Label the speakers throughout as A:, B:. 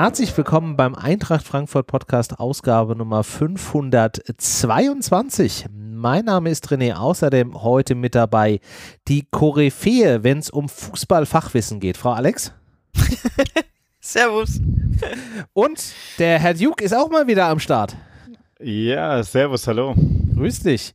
A: herzlich willkommen beim Eintracht Frankfurt Podcast Ausgabe Nummer 522. Mein Name ist René, außerdem heute mit dabei die Koryphäe, wenn es um Fußballfachwissen geht. Frau Alex?
B: servus.
A: Und der Herr Duke ist auch mal wieder am Start.
C: Ja, servus, hallo.
A: Grüß dich.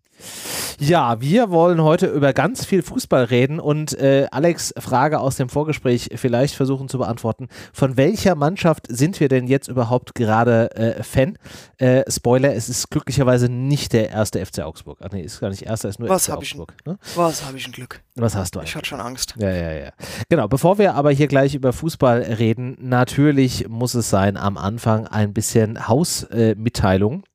A: Ja, wir wollen heute über ganz viel Fußball reden und äh, Alex Frage aus dem Vorgespräch vielleicht versuchen zu beantworten. Von welcher Mannschaft sind wir denn jetzt überhaupt gerade äh, Fan? Äh, Spoiler, es ist glücklicherweise nicht der erste FC Augsburg. Ach nee, ist gar nicht erster, ist nur
B: Was
A: FC Augsburg.
B: Ich, ne? Was habe ich ein Glück?
A: Was hast du
B: eigentlich? Ich hatte schon Angst.
A: Ja, ja, ja. Genau, bevor wir aber hier gleich über Fußball reden, natürlich muss es sein, am Anfang ein bisschen Hausmitteilung.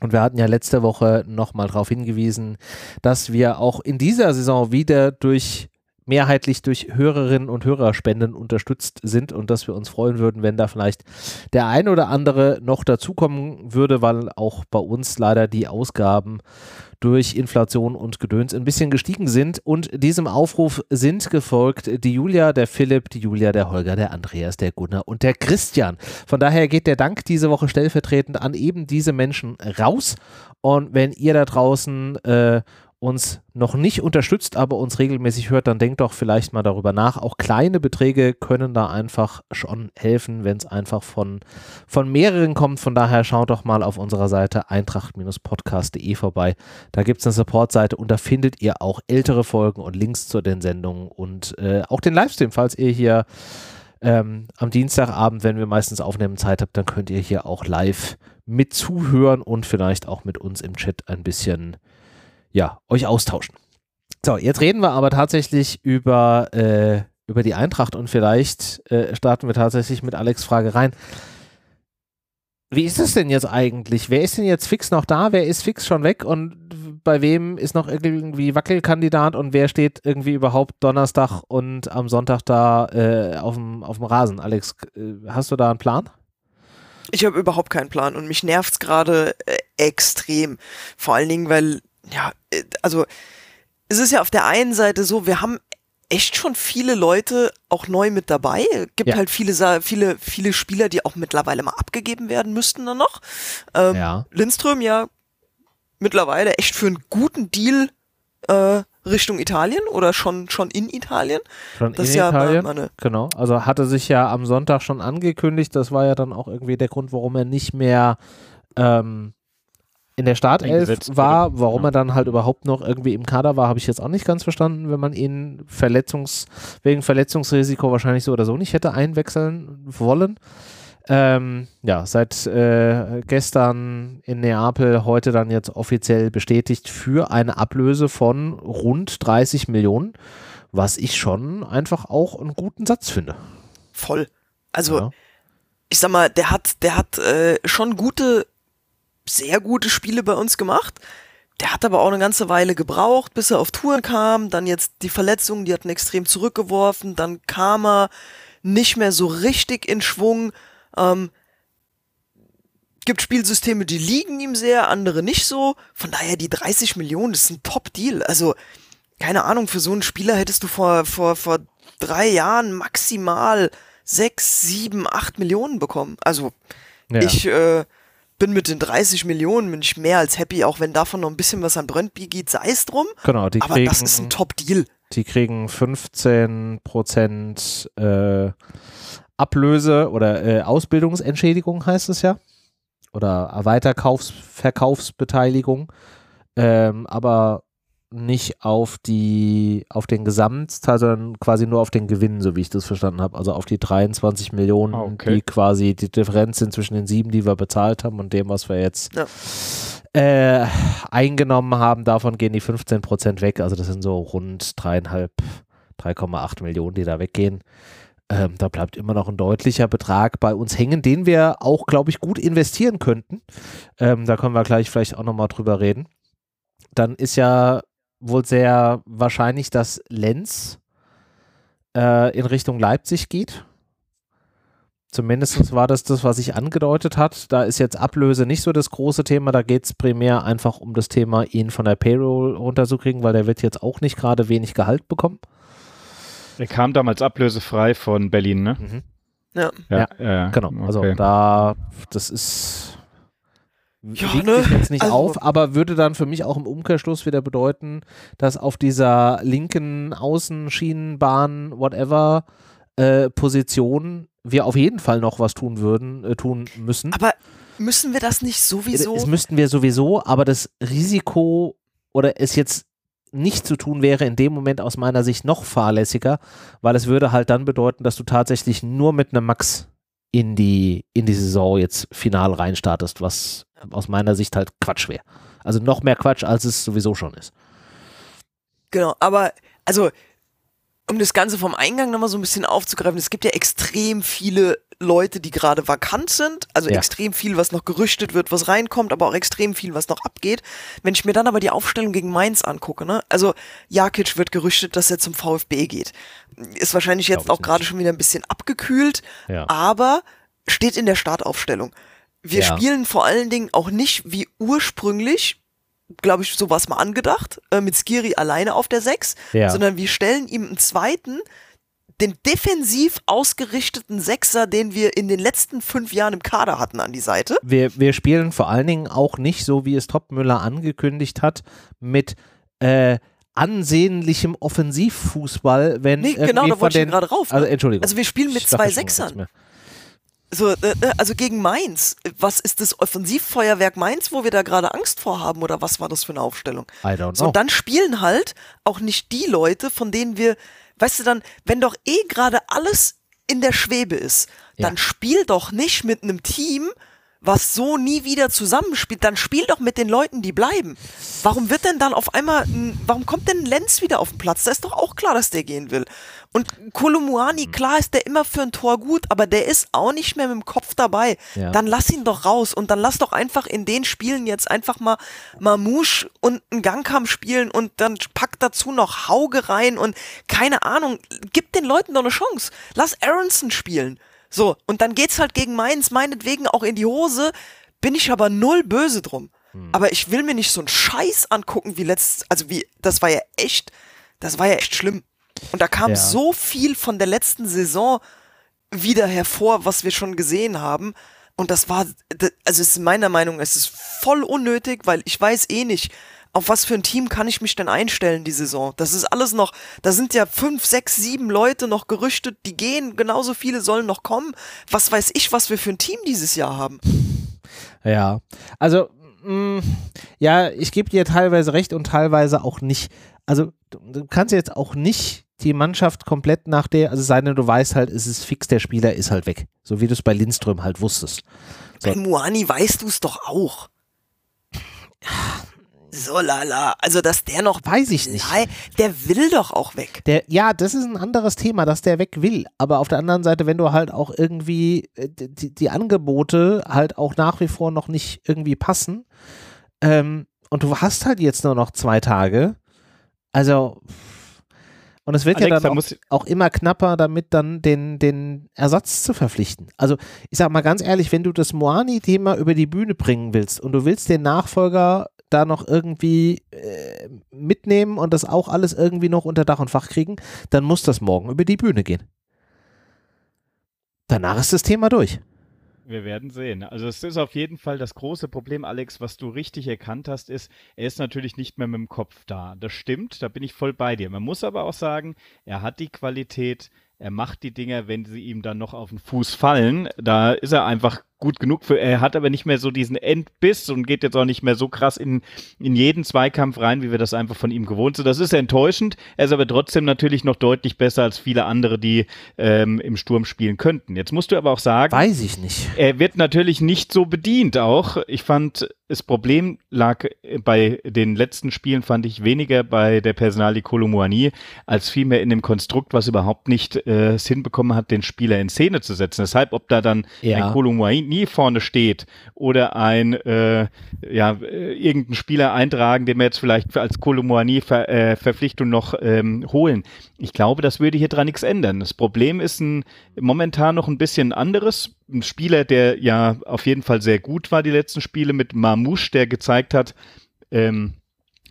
A: Und wir hatten ja letzte Woche nochmal darauf hingewiesen, dass wir auch in dieser Saison wieder durch mehrheitlich durch Hörerinnen und Hörerspenden unterstützt sind und dass wir uns freuen würden, wenn da vielleicht der ein oder andere noch dazukommen würde, weil auch bei uns leider die Ausgaben durch Inflation und Gedöns ein bisschen gestiegen sind. Und diesem Aufruf sind gefolgt die Julia, der Philipp, die Julia, der Holger, der Andreas, der Gunnar und der Christian. Von daher geht der Dank diese Woche stellvertretend an eben diese Menschen raus. Und wenn ihr da draußen äh, uns noch nicht unterstützt, aber uns regelmäßig hört, dann denkt doch vielleicht mal darüber nach. Auch kleine Beträge können da einfach schon helfen, wenn es einfach von, von mehreren kommt. Von daher schaut doch mal auf unserer Seite eintracht-podcast.de vorbei. Da gibt es eine Supportseite und da findet ihr auch ältere Folgen und Links zu den Sendungen und äh, auch den Livestream, falls ihr hier ähm, am Dienstagabend, wenn wir meistens aufnehmen, Zeit habt, dann könnt ihr hier auch live mit zuhören und vielleicht auch mit uns im Chat ein bisschen ja, euch austauschen. So, jetzt reden wir aber tatsächlich über, äh, über die Eintracht und vielleicht äh, starten wir tatsächlich mit Alex Frage rein. Wie ist es denn jetzt eigentlich? Wer ist denn jetzt fix noch da? Wer ist fix schon weg? Und bei wem ist noch irgendwie Wackelkandidat? Und wer steht irgendwie überhaupt Donnerstag und am Sonntag da äh, auf dem Rasen? Alex, äh, hast du da einen Plan?
B: Ich habe überhaupt keinen Plan und mich nervt es gerade äh, extrem. Vor allen Dingen, weil ja, äh, also es ist ja auf der einen Seite so, wir haben echt schon viele Leute auch neu mit dabei. Es gibt ja. halt viele, viele, viele Spieler, die auch mittlerweile mal abgegeben werden müssten dann noch. Ähm, ja. Lindström ja mittlerweile echt für einen guten Deal äh, Richtung Italien oder schon, schon in Italien.
A: Schon das in ja Italien, meine, genau. Also hatte sich ja am Sonntag schon angekündigt. Das war ja dann auch irgendwie der Grund, warum er nicht mehr ähm, in der Startelf war, warum ja. er dann halt überhaupt noch irgendwie im Kader war, habe ich jetzt auch nicht ganz verstanden, wenn man ihn Verletzungs wegen Verletzungsrisiko wahrscheinlich so oder so nicht hätte einwechseln wollen. Ähm, ja, seit äh, gestern in Neapel, heute dann jetzt offiziell bestätigt für eine Ablöse von rund 30 Millionen, was ich schon einfach auch einen guten Satz finde.
B: Voll. Also, ja. ich sag mal, der hat, der hat äh, schon gute sehr gute Spiele bei uns gemacht. Der hat aber auch eine ganze Weile gebraucht, bis er auf Touren kam. Dann jetzt die Verletzungen, die hatten extrem zurückgeworfen. Dann kam er nicht mehr so richtig in Schwung. Ähm, gibt Spielsysteme, die liegen ihm sehr, andere nicht so. Von daher die 30 Millionen, das ist ein Top-Deal. Also, keine Ahnung, für so einen Spieler hättest du vor, vor, vor drei Jahren maximal sechs, sieben, acht Millionen bekommen. Also, ja. ich, äh, bin mit den 30 Millionen bin ich mehr als happy, auch wenn davon noch ein bisschen was an Brøndby geht, sei es drum.
A: Genau, die
B: aber
A: kriegen,
B: das ist ein Top-Deal.
A: Die kriegen 15 Prozent äh, Ablöse oder äh, Ausbildungsentschädigung heißt es ja. Oder Weiterverkaufsbeteiligung. Ähm, aber nicht auf die auf den Gesamtzahl, sondern quasi nur auf den Gewinn, so wie ich das verstanden habe. Also auf die 23 Millionen, ah, okay. die quasi die Differenz sind zwischen den sieben, die wir bezahlt haben und dem, was wir jetzt ja. äh, eingenommen haben. Davon gehen die 15 Prozent weg. Also das sind so rund dreieinhalb, 3,8 Millionen, die da weggehen. Ähm, da bleibt immer noch ein deutlicher Betrag bei uns hängen, den wir auch, glaube ich, gut investieren könnten. Ähm, da können wir gleich vielleicht auch nochmal drüber reden. Dann ist ja wohl sehr wahrscheinlich, dass Lenz äh, in Richtung Leipzig geht. Zumindest war das das, was sich angedeutet hat. Da ist jetzt Ablöse nicht so das große Thema. Da geht es primär einfach um das Thema, ihn von der Payroll runterzukriegen, weil der wird jetzt auch nicht gerade wenig Gehalt bekommen.
C: Er kam damals ablösefrei von Berlin, ne? Mhm.
B: Ja.
A: Ja, ja, genau. Also okay. da, das ist ja, wiegt
B: ne?
A: sich jetzt nicht
B: also,
A: auf, aber würde dann für mich auch im Umkehrschluss wieder bedeuten, dass auf dieser linken Außenschienenbahn, whatever, äh, Position wir auf jeden Fall noch was tun würden, äh, tun müssen.
B: Aber müssen wir das nicht sowieso?
A: Das müssten wir sowieso, aber das Risiko oder es jetzt nicht zu tun wäre in dem Moment aus meiner Sicht noch fahrlässiger, weil es würde halt dann bedeuten, dass du tatsächlich nur mit einem Max in die, in die Saison jetzt final reinstartest, was aus meiner Sicht halt Quatsch wäre. Also noch mehr Quatsch, als es sowieso schon ist.
B: Genau, aber also um das Ganze vom Eingang nochmal so ein bisschen aufzugreifen, es gibt ja extrem viele Leute, die gerade vakant sind, also ja. extrem viel, was noch gerüchtet wird, was reinkommt, aber auch extrem viel, was noch abgeht. Wenn ich mir dann aber die Aufstellung gegen Mainz angucke, ne, also Jakic wird gerüchtet, dass er zum VfB geht. Ist wahrscheinlich jetzt auch gerade schon wieder ein bisschen abgekühlt, ja. aber steht in der Startaufstellung. Wir ja. spielen vor allen Dingen auch nicht wie ursprünglich, glaube ich, so war es mal angedacht, äh, mit Skiri alleine auf der 6, ja. sondern wir stellen ihm einen zweiten, den defensiv ausgerichteten Sechser, den wir in den letzten fünf Jahren im Kader hatten, an die Seite.
A: Wir, wir spielen vor allen Dingen auch nicht so, wie es Topmüller angekündigt hat, mit äh, ansehnlichem Offensivfußball, wenn
B: nee, genau, da wollte ich gerade rauf.
A: Also, Entschuldigung.
B: Also wir spielen mit zwei Sechsern. So, äh, äh, also gegen Mainz. Was ist das Offensivfeuerwerk Mainz, wo wir da gerade Angst vor haben? Oder was war das für eine Aufstellung?
A: I don't know.
B: So, und dann spielen halt auch nicht die Leute, von denen wir, weißt du dann, wenn doch eh gerade alles in der Schwebe ist, ja. dann spiel doch nicht mit einem Team, was so nie wieder zusammenspielt, dann spiel doch mit den Leuten, die bleiben. Warum wird denn dann auf einmal, warum kommt denn Lenz wieder auf den Platz? Da ist doch auch klar, dass der gehen will. Und Kolumuani, hm. klar ist der immer für ein Tor gut, aber der ist auch nicht mehr mit dem Kopf dabei. Ja. Dann lass ihn doch raus und dann lass doch einfach in den Spielen jetzt einfach mal Mamouche und einen Gangkampf spielen und dann pack dazu noch Hauge rein und keine Ahnung, gib den Leuten doch eine Chance. Lass Aronson spielen. So, und dann geht's halt gegen Mainz, meinetwegen auch in die Hose, bin ich aber null böse drum. Hm. Aber ich will mir nicht so einen Scheiß angucken wie letztes, also wie, das war ja echt, das war ja echt schlimm. Und da kam ja. so viel von der letzten Saison wieder hervor, was wir schon gesehen haben. Und das war, also es ist meiner Meinung, es ist voll unnötig, weil ich weiß eh nicht, auf was für ein Team kann ich mich denn einstellen die Saison? Das ist alles noch, da sind ja fünf, sechs, sieben Leute noch gerüchtet, die gehen, genauso viele sollen noch kommen. Was weiß ich, was wir für ein Team dieses Jahr haben?
A: Ja, also mh, mm, ja, ich gebe dir teilweise recht und teilweise auch nicht. Also du kannst jetzt auch nicht die Mannschaft komplett nach der, also sei denn du weißt halt, es ist fix, der Spieler ist halt weg. So wie du es bei Lindström halt wusstest.
B: So. Bei Muani weißt du es doch auch. So lala, also dass der noch
A: weiß ich nicht. Nein,
B: der will doch auch weg.
A: Der ja, das ist ein anderes Thema, dass der weg will, aber auf der anderen Seite, wenn du halt auch irgendwie äh, die, die Angebote halt auch nach wie vor noch nicht irgendwie passen ähm, und du hast halt jetzt nur noch zwei Tage, also und es wird Alexa, ja dann auch, auch, immer knapper, damit dann den, den Ersatz zu verpflichten. Also ich sag mal ganz ehrlich, wenn du das Moani-Thema über die Bühne bringen willst und du willst den Nachfolger da noch irgendwie äh, mitnehmen und das auch alles irgendwie noch unter Dach und Fach kriegen, dann muss das morgen über die Bühne gehen. Danach ist das Thema durch.
C: Wir werden sehen. Also es ist auf jeden Fall das große Problem, Alex, was du richtig erkannt hast, ist, er ist natürlich nicht mehr mit dem Kopf da. Das stimmt, da bin ich voll bei dir. Man muss aber auch sagen, er hat die Qualität, er macht die Dinger, wenn sie ihm dann noch auf den Fuß fallen. Da ist er einfach gut genug für. Er hat aber nicht mehr so diesen Endbiss und geht jetzt auch nicht mehr so krass in, in jeden Zweikampf rein, wie wir das einfach von ihm gewohnt sind. Das ist enttäuschend. Er ist aber trotzdem natürlich noch deutlich besser als viele andere, die ähm, im Sturm spielen könnten. Jetzt musst du aber auch sagen.
A: Weiß ich nicht.
C: Er wird natürlich nicht so bedient auch. Ich fand, das Problem lag bei den letzten Spielen, fand ich weniger bei der Personalie Kolomouani, als vielmehr in dem Konstrukt, was überhaupt nicht äh, es hinbekommen hat, den Spieler in Szene zu setzen. Deshalb, ob da dann ja. ein Kolomouani nie vorne steht oder ein äh, ja, äh, irgendein Spieler eintragen, den wir jetzt vielleicht als Kolomoani Ver, äh, Verpflichtung noch ähm, holen. Ich glaube, das würde hier dran nichts ändern. Das Problem ist ein, momentan noch ein bisschen anderes. Ein Spieler, der ja auf jeden Fall sehr gut war, die letzten Spiele mit Mamouche, der gezeigt hat, ähm,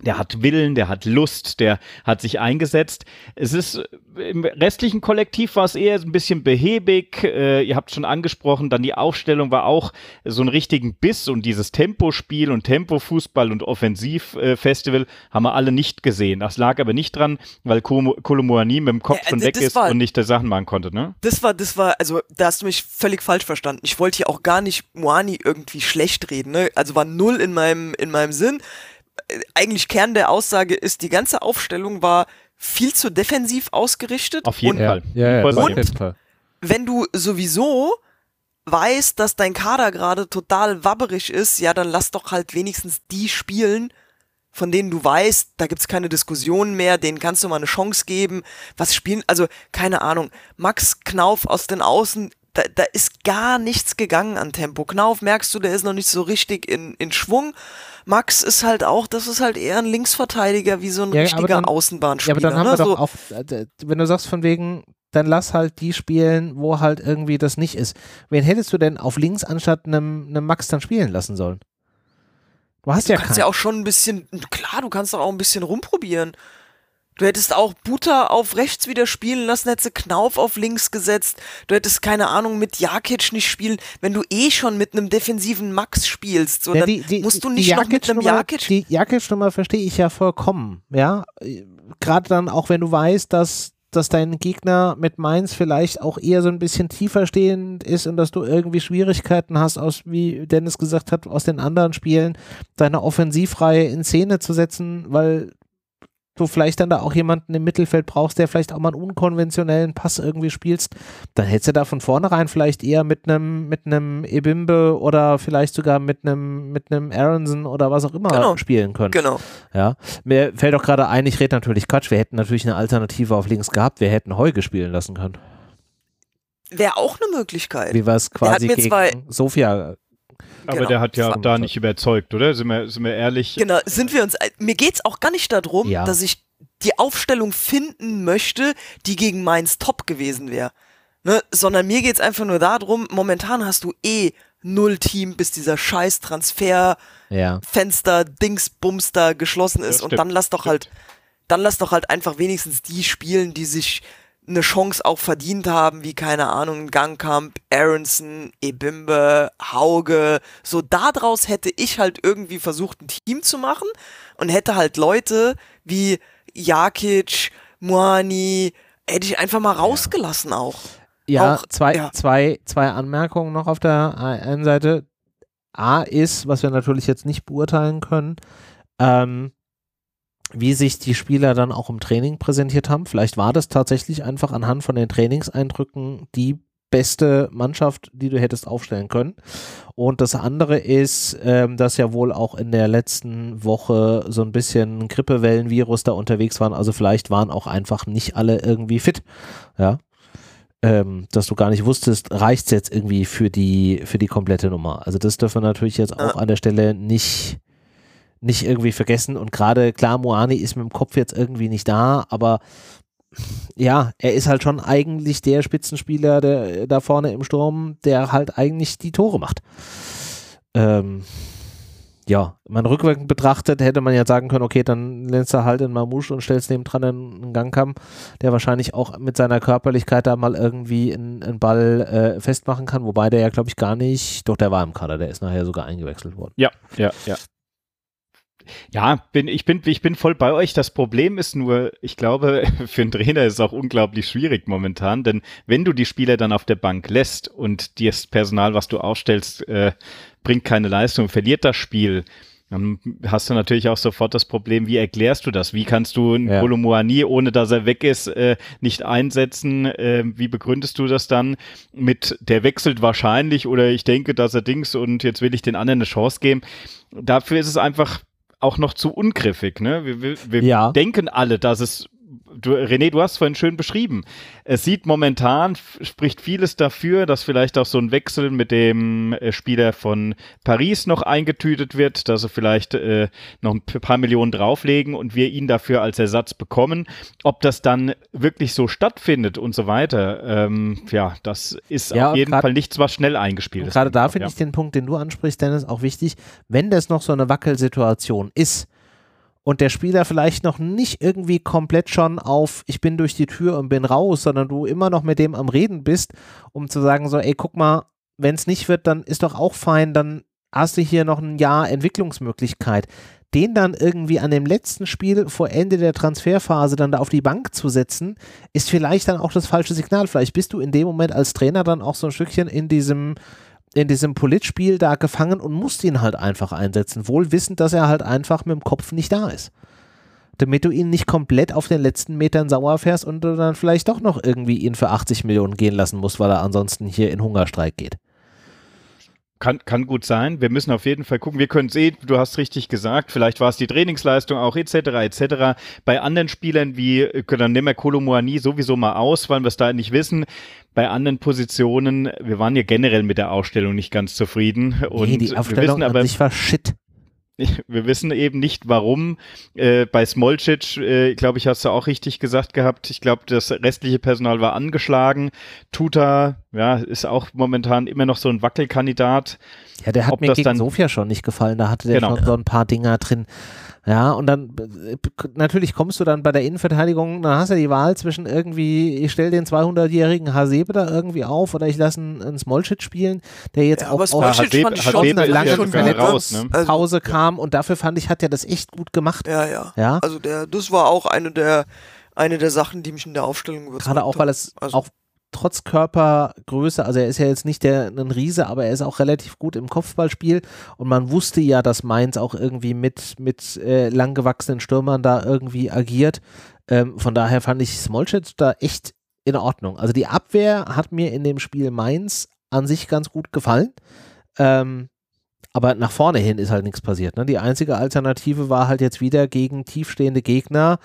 C: der hat Willen, der hat Lust, der hat sich eingesetzt. Es ist im restlichen Kollektiv war es eher ein bisschen behäbig. Äh, ihr habt schon angesprochen, dann die Aufstellung war auch so einen richtigen Biss und dieses Tempospiel und Tempofußball und Offensivfestival haben wir alle nicht gesehen. Das lag aber nicht dran, weil Kolomoani mit dem Kopf ja, schon weg ist war, und nicht der Sachen machen konnte, ne?
B: Das war, das war, also da hast du mich völlig falsch verstanden. Ich wollte hier auch gar nicht Moani irgendwie schlecht reden, ne? Also war null in meinem, in meinem Sinn eigentlich Kern der Aussage ist, die ganze Aufstellung war viel zu defensiv ausgerichtet.
C: Auf jeden
B: und,
C: Fall.
A: Ja, ja,
B: und jeden wenn du sowieso weißt, dass dein Kader gerade total wabberig ist, ja, dann lass doch halt wenigstens die spielen, von denen du weißt, da gibt's keine Diskussion mehr, denen kannst du mal eine Chance geben. Was spielen, also keine Ahnung, Max Knauf aus den Außen, da, da ist gar nichts gegangen an Tempo. Knauf merkst du, der ist noch nicht so richtig in, in Schwung. Max ist halt auch, das ist halt eher ein Linksverteidiger, wie so ein ja, richtiger dann, Außenbahnspieler.
A: Ja, aber dann haben ne? wir doch auch, äh, wenn du sagst von wegen, dann lass halt die spielen, wo halt irgendwie das nicht ist. Wen hättest du denn auf links anstatt einem, einem Max dann spielen lassen sollen?
B: Du hast du ja kannst keinen. ja auch schon ein bisschen, klar, du kannst doch auch ein bisschen rumprobieren. Du hättest auch Buta auf rechts wieder spielen lassen, hättest Knauf auf links gesetzt. Du hättest, keine Ahnung, mit Jakic nicht spielen. Wenn du eh schon mit einem defensiven Max spielst, so, ja, die, die, musst du nicht noch mit einem Jakic...
A: Die Jakic-Nummer verstehe ich ja vollkommen, ja. Gerade dann auch, wenn du weißt, dass dass dein Gegner mit Mainz vielleicht auch eher so ein bisschen tiefer stehend ist und dass du irgendwie Schwierigkeiten hast, aus, wie Dennis gesagt hat, aus den anderen Spielen deine Offensivreihe in Szene zu setzen, weil du vielleicht dann da auch jemanden im Mittelfeld brauchst, der vielleicht auch mal einen unkonventionellen Pass irgendwie spielst, dann hättest du da von vornherein vielleicht eher mit einem mit einem Ebimbe oder vielleicht sogar mit einem mit einem Aronson oder was auch immer genau. spielen können.
B: Genau.
A: Ja, mir fällt auch gerade ein, ich rede natürlich Quatsch, wir hätten natürlich eine Alternative auf links gehabt, wir hätten Heuge spielen lassen können.
B: Wäre auch eine Möglichkeit.
A: Wie war es quasi gegen Sofia
C: aber genau. der hat ja da nicht überzeugt, oder? Sind wir, sind wir ehrlich?
B: Genau, sind wir uns. Mir geht es auch gar nicht darum, ja. dass ich die Aufstellung finden möchte, die gegen Mainz top gewesen wäre. Ne? Sondern mir geht es einfach nur darum, momentan hast du eh null Team, bis dieser scheiß Transfer ja. Fenster, Dingsbums da geschlossen ist. und dann lass doch stimmt. halt, dann lass doch halt einfach wenigstens die spielen, die sich eine Chance auch verdient haben, wie keine Ahnung, Gangkamp, Aronson, Ebimbe, Hauge. So daraus hätte ich halt irgendwie versucht, ein Team zu machen und hätte halt Leute wie Jakic, Moani, hätte ich einfach mal rausgelassen auch.
A: Ja, auch, zwei, ja. Zwei, zwei Anmerkungen noch auf der einen Seite. A ist, was wir natürlich jetzt nicht beurteilen können, ähm, wie sich die Spieler dann auch im Training präsentiert haben. Vielleicht war das tatsächlich einfach anhand von den Trainingseindrücken die beste Mannschaft, die du hättest aufstellen können. Und das andere ist, ähm, dass ja wohl auch in der letzten Woche so ein bisschen Grippewellenvirus da unterwegs waren. Also vielleicht waren auch einfach nicht alle irgendwie fit. Ja. Ähm, dass du gar nicht wusstest, reicht es jetzt irgendwie für die, für die komplette Nummer. Also das dürfen wir natürlich jetzt auch an der Stelle nicht, nicht irgendwie vergessen. Und gerade, klar, Moani ist mit dem Kopf jetzt irgendwie nicht da, aber ja, er ist halt schon eigentlich der Spitzenspieler der, da vorne im Sturm, der halt eigentlich die Tore macht. Ähm, ja, man rückwirkend betrachtet, hätte man ja sagen können, okay, dann lernst du halt in Mamouche und stellst neben dran einen Gangkamm, der wahrscheinlich auch mit seiner Körperlichkeit da mal irgendwie einen, einen Ball äh, festmachen kann, wobei der ja, glaube ich, gar nicht, doch der war im Kader, der ist nachher sogar eingewechselt worden.
C: Ja, ja, ja. Ja, bin, ich, bin, ich bin voll bei euch. Das Problem ist nur, ich glaube, für einen Trainer ist es auch unglaublich schwierig momentan, denn wenn du die Spieler dann auf der Bank lässt und das Personal, was du aufstellst, äh, bringt keine Leistung, verliert das Spiel, dann hast du natürlich auch sofort das Problem, wie erklärst du das? Wie kannst du einen ja. Kolomoani, ohne dass er weg ist, äh, nicht einsetzen? Äh, wie begründest du das dann mit, der wechselt wahrscheinlich oder ich denke, dass er Dings und jetzt will ich den anderen eine Chance geben? Dafür ist es einfach auch noch zu ungriffig. Ne? Wir, wir, wir ja. denken alle, dass es du, René, du hast vorhin schön beschrieben. Es sieht momentan, spricht vieles dafür, dass vielleicht auch so ein Wechsel mit dem äh, Spieler von Paris noch eingetütet wird, dass sie vielleicht äh, noch ein paar Millionen drauflegen und wir ihn dafür als Ersatz bekommen. Ob das dann wirklich so stattfindet und so weiter, ähm, ja, das ist ja, auf jeden grad, Fall nichts, was schnell eingespielt ist.
A: Gerade da finde ja. ich den Punkt, den du ansprichst, Dennis, auch wichtig. Wenn das noch so eine Wackelsituation ist, und der Spieler vielleicht noch nicht irgendwie komplett schon auf ich bin durch die Tür und bin raus, sondern du immer noch mit dem am Reden bist, um zu sagen so, ey, guck mal, wenn es nicht wird, dann ist doch auch fein, dann hast du hier noch ein Jahr Entwicklungsmöglichkeit. Den dann irgendwie an dem letzten Spiel vor Ende der Transferphase dann da auf die Bank zu setzen, ist vielleicht dann auch das falsche Signal. Vielleicht bist du in dem Moment als Trainer dann auch so ein Stückchen in diesem in diesem Politspiel da gefangen und musst ihn halt einfach einsetzen, wohl wissend, dass er halt einfach mit dem Kopf nicht da ist. Damit du ihn nicht komplett auf den letzten Metern sauer fährst und du dann vielleicht doch noch irgendwie ihn für 80 Millionen gehen lassen musst, weil er ansonsten hier in Hungerstreik geht.
C: Kann, kann gut sein. Wir müssen auf jeden Fall gucken. Wir können sehen, du hast richtig gesagt, vielleicht war es die Trainingsleistung auch etc. etc. Bei anderen Spielern wie, äh, dann nehmen wir Kolomoani sowieso mal aus, weil wir es da nicht wissen. Bei anderen Positionen, wir waren ja generell mit der Ausstellung nicht ganz zufrieden. Und
A: nee, die Aufstellung
C: wir wissen aber,
A: an sich war shit.
C: Wir wissen eben nicht, warum. Äh, bei Smolcic, äh, glaube ich, hast du auch richtig gesagt gehabt. Ich glaube, das restliche Personal war angeschlagen. Tuta, ja, ist auch momentan immer noch so ein Wackelkandidat.
A: Ja, der hat Ob mir gegen Sofia schon nicht gefallen. Da hatte der genau. schon so ein paar Dinger drin. Ja, und dann äh, natürlich kommst du dann bei der Innenverteidigung, dann hast du die Wahl zwischen irgendwie, ich stelle den 200-jährigen Hasebe da irgendwie auf oder ich lasse einen, einen Smolcic spielen, der jetzt ja, auch aus
C: Hasebe, Hasebe
A: einer langen Verletzungspause ne? kam und dafür fand ich, hat er das echt gut gemacht.
B: Ja, ja. ja? Also der, das war auch eine der eine der Sachen, die mich in der Aufstellung
A: überzeugt Gerade auch, weil es also auch trotz Körpergröße, also er ist ja jetzt nicht der, ein Riese, aber er ist auch relativ gut im Kopfballspiel und man wusste ja, dass Mainz auch irgendwie mit, mit äh, langgewachsenen Stürmern da irgendwie agiert. Ähm, von daher fand ich Smolcic da echt in Ordnung. Also die Abwehr hat mir in dem Spiel Mainz an sich ganz gut gefallen. Ähm, aber nach vorne hin ist halt nichts passiert. Ne? Die einzige Alternative war halt jetzt wieder gegen tiefstehende Gegner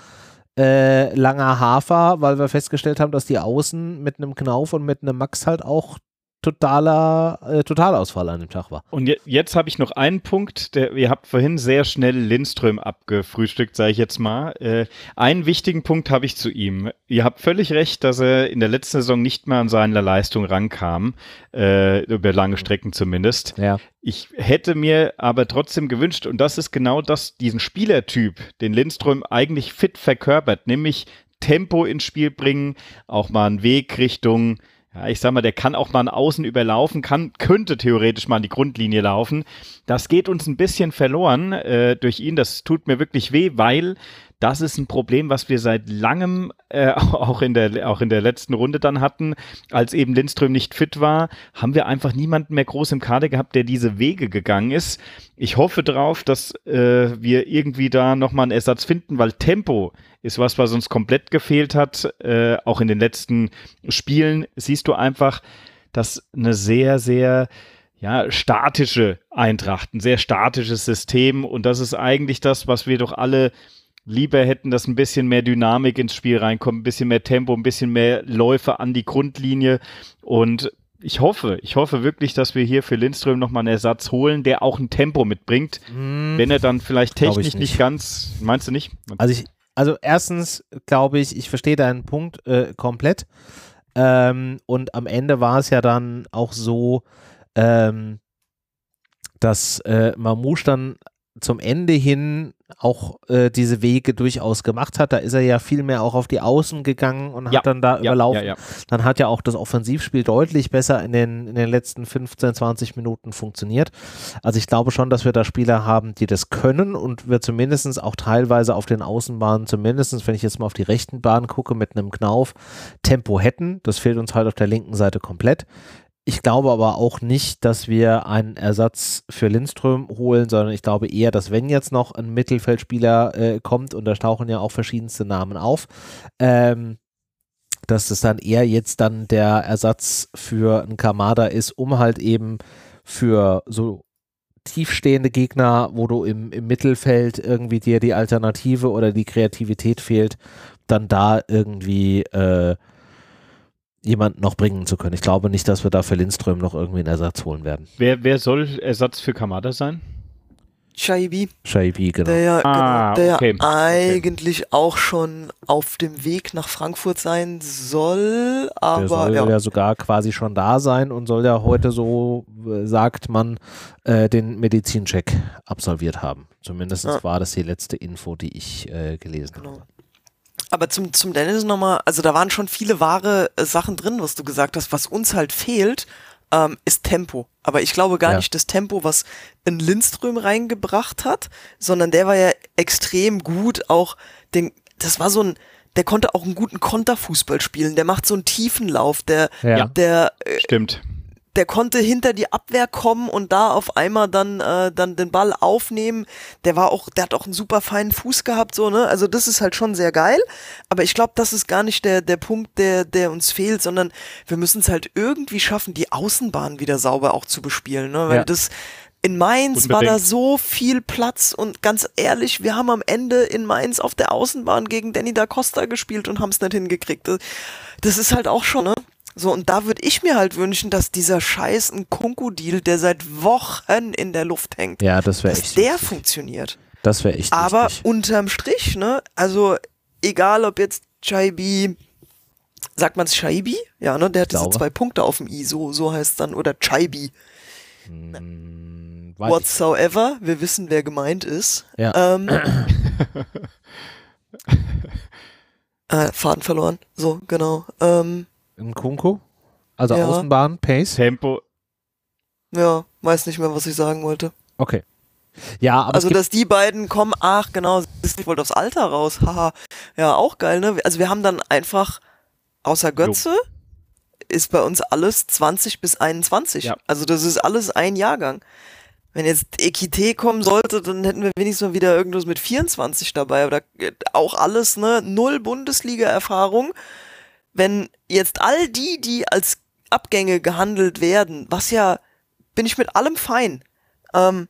A: äh, langer Hafer, weil wir festgestellt haben, dass die Außen mit einem Knauf und mit einem Max halt auch totaler äh, Totalausfall an dem Tag war.
C: Und je, jetzt habe ich noch einen Punkt, der, ihr habt vorhin sehr schnell Lindström abgefrühstückt, sage ich jetzt mal. Äh, einen wichtigen Punkt habe ich zu ihm. Ihr habt völlig recht, dass er in der letzten Saison nicht mehr an seine Leistung rankam, äh, über lange Strecken zumindest.
A: Ja.
C: Ich hätte mir aber trotzdem gewünscht, und das ist genau das, diesen Spielertyp, den Lindström eigentlich fit verkörpert, nämlich Tempo ins Spiel bringen, auch mal einen Weg Richtung ja, ich sag mal, der kann auch mal an Außen überlaufen, kann, könnte theoretisch mal an die Grundlinie laufen. Das geht uns ein bisschen verloren äh, durch ihn. Das tut mir wirklich weh, weil das ist ein Problem, was wir seit langem äh, auch, in der, auch in der letzten Runde dann hatten. Als eben Lindström nicht fit war, haben wir einfach niemanden mehr groß im Kader gehabt, der diese Wege gegangen ist. Ich hoffe drauf, dass äh, wir irgendwie da nochmal einen Ersatz finden, weil Tempo ist was, was uns komplett gefehlt hat. Äh, auch in den letzten Spielen siehst du einfach, dass eine sehr, sehr ja, statische Eintracht, ein sehr statisches System und das ist eigentlich das, was wir doch alle lieber hätten, dass ein bisschen mehr Dynamik ins Spiel reinkommt, ein bisschen mehr Tempo, ein bisschen mehr Läufe an die Grundlinie und ich hoffe, ich hoffe wirklich, dass wir hier für Lindström nochmal einen Ersatz holen, der auch ein Tempo mitbringt. Hm, wenn er dann vielleicht technisch nicht. nicht. ganz, meinst du nicht?
A: Also ich, also erstens glaube ich, ich verstehe deinen Punkt äh, komplett. Ähm, und am Ende war es ja dann auch so, ähm, dass äh, Mamouche dann zum Ende hin auch äh, diese Wege durchaus gemacht hat. Da ist er ja viel mehr auch auf die Außen gegangen und ja, hat dann da ja, überlaufen. Ja, dann hat ja auch das Offensivspiel deutlich besser in den, in den letzten 15, 20 Minuten funktioniert. Also ich glaube schon, dass wir da Spieler haben, die das können und wir zumindest auch teilweise auf den Außenbahnen, zumindest wenn ich jetzt mal auf die rechten Bahnen gucke, mit einem Knauf Tempo hätten. Das fehlt uns halt auf der linken Seite komplett. Ich glaube aber auch nicht, dass wir einen Ersatz für Lindström holen, sondern ich glaube eher, dass wenn jetzt noch ein Mittelfeldspieler äh, kommt, und da tauchen ja auch verschiedenste Namen auf, ähm, dass das dann eher jetzt dann der Ersatz für einen Kamada ist, um halt eben für so tiefstehende Gegner, wo du im, im Mittelfeld irgendwie dir die Alternative oder die Kreativität fehlt, dann da irgendwie äh, jemanden noch bringen zu können. Ich glaube nicht, dass wir da für Lindström noch irgendwie einen Ersatz holen werden.
C: Wer, wer soll Ersatz für Kamada sein?
B: Shaibi.
A: Shaibi, genau.
B: Der ja,
C: Ah,
B: genau, der
C: okay.
B: eigentlich auch schon auf dem Weg nach Frankfurt sein soll,
A: Der
B: aber
A: soll
B: ja.
A: ja. sogar quasi schon da sein und soll ja heute, so äh, sagt man, äh, den Medizincheck absolviert haben. Zumindest
B: Ja.
A: war das die letzte Info, die ich äh, gelesen
B: Genau.
A: habe.
B: Aber zum, zum Dennis nochmal, also da waren schon viele wahre äh, Sachen drin, was du gesagt hast. Was uns halt fehlt, ähm, ist Tempo. Aber ich glaube gar
A: Ja.
B: nicht das Tempo, was ein Lindström reingebracht hat, sondern der war ja extrem gut. Auch den, das war so ein, der konnte auch einen guten Konterfußball spielen. Der macht so einen tiefen Lauf. Der,
A: Ja.
B: der äh,
C: Stimmt.
B: Der konnte hinter die Abwehr kommen und da auf einmal dann äh, dann den Ball aufnehmen. Der war auch, der hat auch einen super feinen Fuß gehabt, so ne. Also das ist halt schon sehr geil. Aber ich glaube, das ist gar nicht der der Punkt, der der uns fehlt, sondern wir müssen es halt irgendwie schaffen, die Außenbahn wieder sauber auch zu bespielen, ne. Weil
A: Ja.
B: das in Mainz war da
C: Unbedingt.
B: so viel Platz und ganz ehrlich, wir haben am Ende in Mainz auf der Außenbahn gegen Danny da Costa gespielt und haben es nicht hingekriegt. Das, das ist halt auch schon, ne? So, und da würde ich mir halt wünschen, dass dieser scheiß Kunku-Deal, der seit Wochen in der Luft hängt,
A: Ja, das
B: dass
A: echt.
B: der
A: wichtig.
B: funktioniert.
A: Das wäre echt.
B: Aber
A: wichtig.
B: unterm Strich, ne, also egal ob jetzt Chaibi, sagt man es Chaibi? Ja, ne, der hat diese zwei Punkte auf dem I, so, so heißt es dann, oder Chaibi,
A: Hm,
B: whatsoever, wir wissen, wer gemeint ist.
A: Ja.
B: Ähm, äh, Faden verloren, so, genau. Ähm,
A: Ein Kunku? Also
B: Ja.
A: Außenbahn, Pace?
C: Tempo.
B: ja, weiß nicht mehr, was ich sagen wollte.
A: Okay. Ja, aber
B: also, dass die beiden kommen, ach genau, ich wollte aufs Alter raus, haha. Ja, auch geil, ne? Also wir haben dann einfach, außer Götze, ist bei uns alles 20 bis 21.
C: Ja.
B: Also das ist alles ein Jahrgang. Wenn jetzt Equité kommen sollte, dann hätten wir wenigstens mal wieder irgendwas mit 24 dabei. Oder äh, auch alles, ne? Null Bundesliga-Erfahrung. Wenn jetzt all die, die als Abgänge gehandelt werden, was ja, bin ich mit allem fein. Ähm,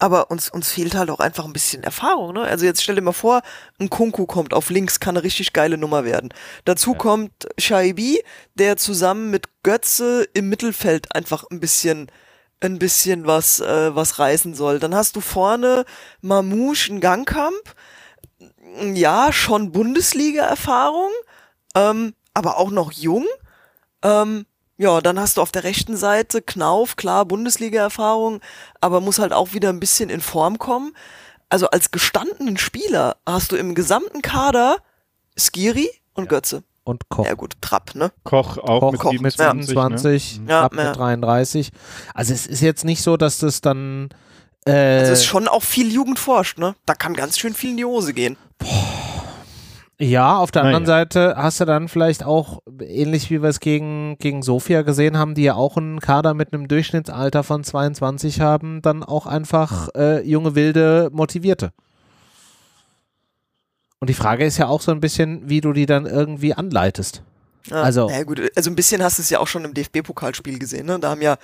B: aber uns, uns fehlt halt auch einfach ein bisschen Erfahrung, ne? Also jetzt stell dir mal vor, ein Kunku kommt auf links, kann eine richtig geile Nummer werden. Dazu kommt Shaibi, der zusammen mit Götze im Mittelfeld einfach ein bisschen, ein bisschen was, äh, was reißen soll. Dann hast du vorne Mamouche, einen Gangkamp, ja, schon Bundesliga-Erfahrung, ähm, aber auch noch jung. Ähm, ja, dann hast du auf der rechten Seite Knauf, klar, Bundesliga-Erfahrung, aber muss halt auch wieder ein bisschen in Form kommen. Also als gestandenen Spieler hast du im gesamten Kader Skiri und Götze.
A: und Koch.
B: Ja gut, Trapp, ne?
C: Koch auch
A: Koch
C: mit
B: Koch,
A: mit
C: 27.
A: 27,
C: Ne?
B: Ja,
A: ab mit
B: ja.
A: 33. Also es ist jetzt nicht so, dass das dann äh,
B: Also ist schon auch viel Jugend forscht, ne? Da kann ganz schön viel in die Hose gehen.
A: Ja, auf der anderen
C: ja.
A: Seite hast du dann vielleicht auch, ähnlich wie wir es gegen, gegen Sofia gesehen haben, die ja auch einen Kader mit einem Durchschnittsalter von 22 haben, dann auch einfach äh, junge, wilde, motivierte. Und die Frage ist ja auch so ein bisschen, wie du die dann irgendwie anleitest.
B: Ja,
A: Also-
B: Na ja, gut, also ein bisschen hast du es ja auch schon im DFB-Pokalspiel gesehen, ne? Da haben ja,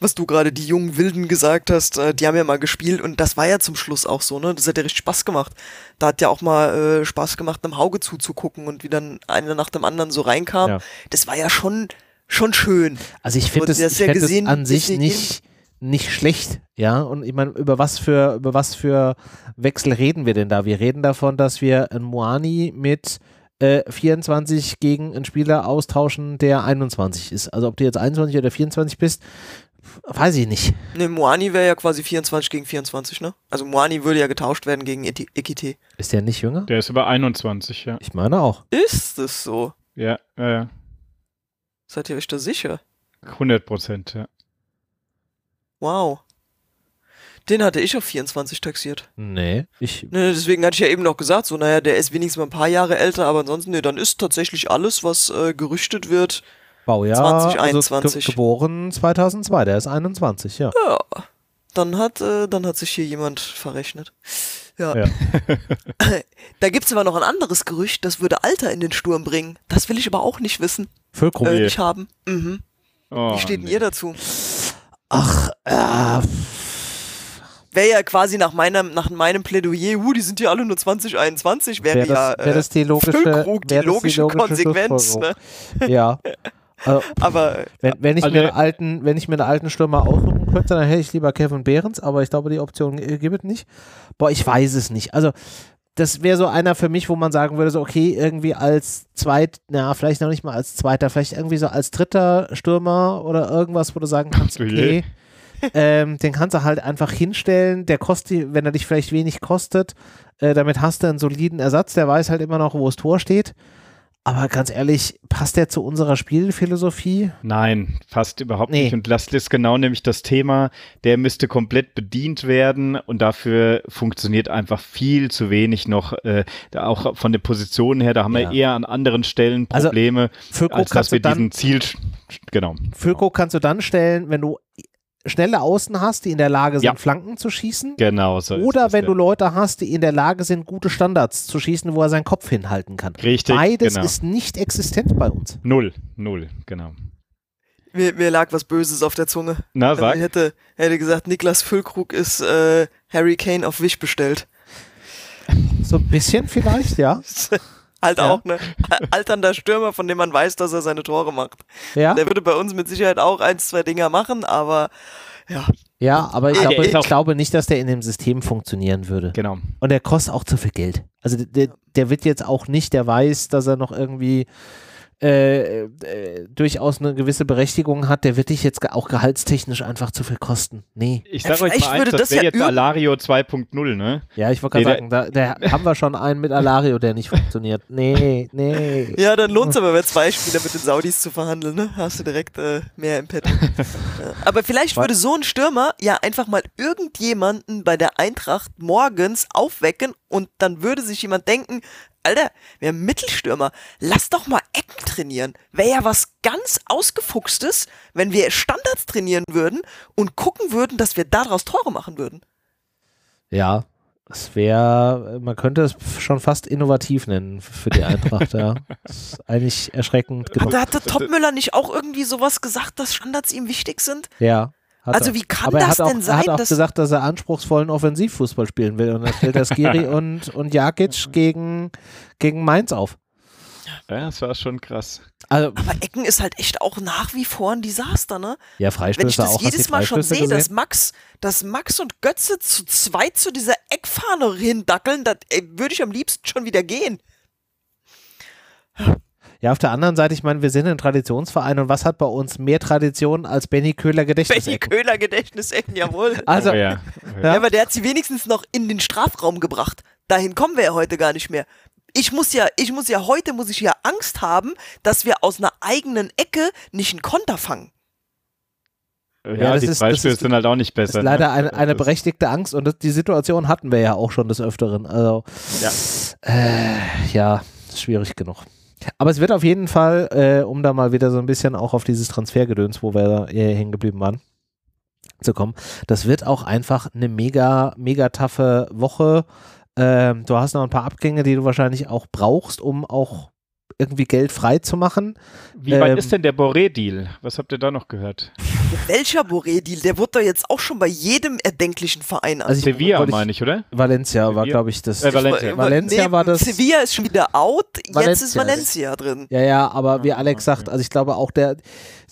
B: was du gerade die jungen Wilden gesagt hast, äh, die haben ja mal gespielt und das war ja zum Schluss auch so, ne? Das hat ja richtig Spaß gemacht. Da hat ja auch mal äh, Spaß gemacht, einem Hauge zuzugucken und wie dann einer nach dem anderen so reinkam.
A: Ja.
B: Das war ja schon, schon schön.
A: Also ich finde
B: du hast
A: ich
B: ja
A: find
B: gesehen,
A: an
B: dass
A: sich nicht, nicht schlecht, ja. Und ich meine, über was für, über was für Wechsel reden wir denn da? Wir reden davon, dass wir einen Moani mit äh, 24 gegen einen Spieler austauschen, der 21 ist. Also ob du jetzt 21 oder 24 bist, weiß ich nicht.
B: Ne, Moani wäre ja quasi 24 gegen 24, ne? Also Moani würde ja getauscht werden gegen Ekite.
A: Ist der nicht jünger?
C: Der ist über 21, ja.
A: Ich meine auch.
B: Ist es so?
C: Ja, ja, ja.
B: Seid ihr euch da sicher?
C: 100 Prozent, ja.
B: Wow. Den hatte ich auf 24 taxiert.
A: Nee, ich,
B: Ne, deswegen hatte ich ja eben noch gesagt, so, naja, der ist wenigstens mal ein paar Jahre älter, aber ansonsten, ne, dann ist tatsächlich alles, was äh, gerüchtet wird,
A: Baujahr,
B: 2021.
A: also ge geboren 2002, der ist 21, ja.
B: ja, dann hat, äh, dann hat sich hier jemand verrechnet. Ja.
A: Ja.
B: da gibt's aber noch ein anderes Gerücht, das würde Alter in den Sturm bringen. Das will ich aber auch nicht wissen,
A: Füllkrug.
B: äh, nicht haben. Mhm.
C: Oh,
B: Wie steht denn ihr dazu?
A: Ach, äh,
B: Wäre ja quasi nach meinem, nach meinem Plädoyer, uh, die sind ja alle nur 2021, wäre
A: wäre das,
B: ja
A: wär
B: äh,
A: das die logische,
B: Füllkrug die
A: wär das
B: logische Konsequenz, ne?
A: Ja.
B: Also, aber
A: wenn, wenn ich also, mir einen alten, wenn ich mir einen alten Stürmer aussuchen könnte, dann hätte ich lieber Kevin Behrens, aber ich glaube, die Option gibt es nicht. Boah, ich weiß es nicht. Also das wäre so einer für mich, wo man sagen würde, so okay, irgendwie als zweit, na, vielleicht noch nicht mal als zweiter, vielleicht irgendwie so als dritter Stürmer oder irgendwas, wo du sagen kannst, okay, ähm, den kannst du halt einfach hinstellen, der kostet, wenn er dich vielleicht wenig kostet, äh, damit hast du einen soliden Ersatz, der weiß halt immer noch, wo das Tor steht. Aber ganz ehrlich, passt der zu unserer Spielphilosophie?
C: Nein, fast überhaupt nee. nicht. Und das ist genau nämlich das Thema. Der müsste komplett bedient werden und dafür funktioniert einfach viel zu wenig noch. Äh, auch von der Position her, da haben ja. wir eher an anderen Stellen also Probleme,
A: also, als dass wir diesen Ziel.
C: Genau.
A: Füllkrug kannst du dann stellen, wenn du schnelle Außen hast, die in der Lage sind, ja. Flanken zu schießen.
C: Genau so.
A: Oder das, wenn ja. du Leute hast, die in der Lage sind, gute Standards zu schießen, wo er seinen Kopf hinhalten kann.
C: Richtig.
A: Beides genau. ist nicht existent bei uns.
C: Null, null, genau.
B: Mir, mir lag was Böses auf der Zunge.
C: Na, sag.
B: Ich hätte, hätte gesagt, Niklas Füllkrug ist äh, Harry Kane auf Wish bestellt.
A: So ein bisschen vielleicht, ja.
B: Halt ja. auch, ne? Alternder Stürmer, von dem man weiß, dass er seine Tore macht. Ja. Der würde bei uns mit Sicherheit auch ein, zwei Dinger machen, aber ja.
A: Ja, aber ich, glaube, ich glaube nicht, dass der in dem System funktionieren würde.
C: Genau.
A: Und der kostet auch zu viel Geld. Also der, der wird jetzt auch nicht, der weiß, dass er noch irgendwie äh, äh, durchaus eine gewisse Berechtigung hat, der wird dich jetzt auch gehaltstechnisch einfach zu viel kosten. Nee.
C: Ich sag ja, euch mal eins, das, das wäre ja jetzt Alario 2.0, ne?
A: Ja, ich wollte gerade sagen, da, da, haben wir schon einen mit Alario, der nicht funktioniert. Nee, nee.
B: Ja, dann lohnt es aber, wenn zwei Spieler mit den Saudis zu verhandeln, ne? Hast du direkt äh, mehr im Pet. aber vielleicht würde so ein Stürmer ja einfach mal irgendjemanden bei der Eintracht morgens aufwecken und dann würde sich jemand denken, Alter, wir haben Mittelstürmer. Lass doch mal Ecken trainieren. Wäre ja was ganz Ausgefuchstes, wenn wir Standards trainieren würden und gucken würden, dass wir daraus Tore machen würden.
A: Ja, es wäre, man könnte es schon fast innovativ nennen für die Eintracht, ja. Das ist eigentlich erschreckend
B: genug. Hat, hatte Topmüller nicht auch irgendwie sowas gesagt, dass Standards ihm wichtig sind?
A: Ja.
B: Also wie kann das denn
A: auch,
B: sein?
A: Er hat auch dass gesagt, dass er anspruchsvollen Offensivfußball spielen will. Und dann stellt er Skiri und, und Jakic gegen, gegen Mainz auf.
C: Ja, das war schon krass.
B: Also, aber Ecken ist halt echt auch nach wie vor ein Desaster, ne?
A: Ja, Freistöße
B: Wenn ich das
A: auch.
B: jedes Mal schon sehe, dass Max, dass Max und Götze zu zweit zu dieser Eckfahne hindackeln, da würde ich am liebsten schon wieder gehen.
A: Ja, auf der anderen Seite, ich meine, wir sind ein Traditionsverein und was hat bei uns mehr Tradition als Benny Köhler Gedächtnisecken?
B: Benny Köhler Gedächtnisecken, jawohl.
A: Also, oh
B: ja. Oh ja. ja, aber der hat sie wenigstens noch in den Strafraum gebracht. Dahin kommen wir ja heute gar nicht mehr. Ich muss ja, ich muss ja heute muss ich ja Angst haben, dass wir aus einer eigenen Ecke nicht einen Konter fangen.
C: Ja, ja die ist, Beispiele ist, sind halt auch nicht besser. Das
A: ist leider ne? eine, eine berechtigte Angst und das, die Situation hatten wir ja auch schon des Öfteren. Also,
C: ja,
A: äh, ja schwierig genug. Aber es wird auf jeden Fall, äh, um da mal wieder so ein bisschen auch auf dieses Transfergedöns, wo wir da hängen geblieben waren, zu kommen, das wird auch einfach eine mega, mega taffe Woche. Ähm, du hast noch ein paar Abgänge, die du wahrscheinlich auch brauchst, um auch irgendwie Geld frei zu machen.
C: Wie weit ähm, ist denn der Boré-Deal? Was habt ihr da noch gehört?
B: Welcher Boré-Deal? Der wurde doch jetzt auch schon bei jedem erdenklichen Verein
C: also Sevilla meine ich, oder?
A: Valencia Sevilla? war, glaube ich, das.
C: Äh, Valencia.
A: Valencia nee, war das.
B: Sevilla ist schon wieder out, Valencia jetzt ist Valencia drin.
A: Ja, ja, aber wie Alex sagt, also ich glaube auch der,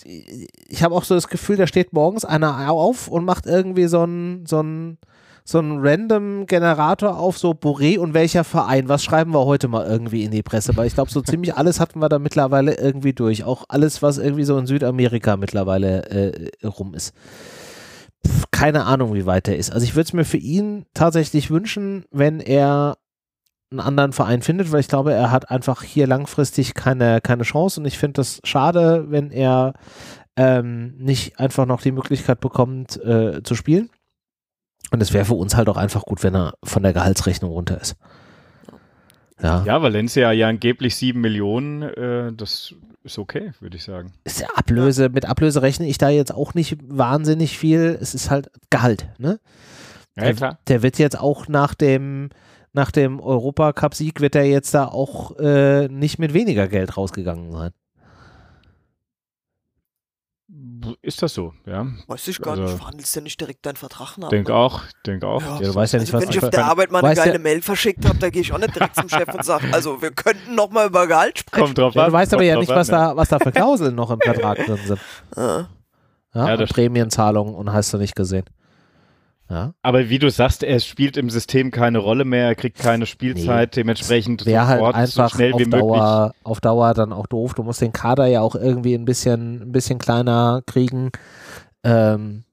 A: ich habe auch so das Gefühl, da steht morgens einer auf und macht irgendwie so ein, so ein, so einen random Generator auf, so Boré und welcher Verein. Was schreiben wir heute mal irgendwie in die Presse? Weil ich glaube, so ziemlich alles hatten wir da mittlerweile irgendwie durch. Auch alles, was irgendwie so in Südamerika mittlerweile äh, rum ist. Pff, keine Ahnung, wie weit er ist. Also ich würde es mir für ihn tatsächlich wünschen, wenn er einen anderen Verein findet, weil ich glaube, er hat einfach hier langfristig keine, keine Chance und ich finde das schade, wenn er ähm, nicht einfach noch die Möglichkeit bekommt äh, zu spielen. Und es wäre für uns halt auch einfach gut, wenn er von der Gehaltsrechnung runter ist.
C: Ja, ja Valencia ja angeblich sieben Millionen, äh, das ist okay, würde ich sagen.
A: Ist ja Ablöse, mit Ablöse rechne ich da jetzt auch nicht wahnsinnig viel. Es ist halt Gehalt, ne?
C: Ja, der, klar.
A: Der wird jetzt auch nach dem, nach dem Europacup-Sieg wird er jetzt da auch äh, nicht mit weniger Geld rausgegangen sein.
C: Ist das so, ja.
B: Weiß ich gar also, nicht. Verhandelst ja nicht direkt deinen Vertrag nach.
C: Denk auch, denk auch.
A: Ja. Ja, du weißt ja nicht, also,
B: was Wenn ich auf der Arbeit mal eine geile ja, Mail verschickt habe, da gehe ich auch nicht direkt zum Chef und sage, also wir könnten noch mal über Gehalt sprechen.
A: Kommt drauf an. du weißt aber ja nicht, was, da, was da für Klauseln noch im Vertrag drin sind. Ja, ja Prämienzahlungen und hast du nicht gesehen. Ja.
C: Aber wie du sagst, er spielt im System keine Rolle mehr, er kriegt keine Spielzeit, nee. dementsprechend
A: wäre halt einfach so schnell auf wie Dauer, möglich. Auf Dauer dann auch doof. Du musst den Kader ja auch irgendwie ein bisschen, ein bisschen kleiner kriegen. Ähm,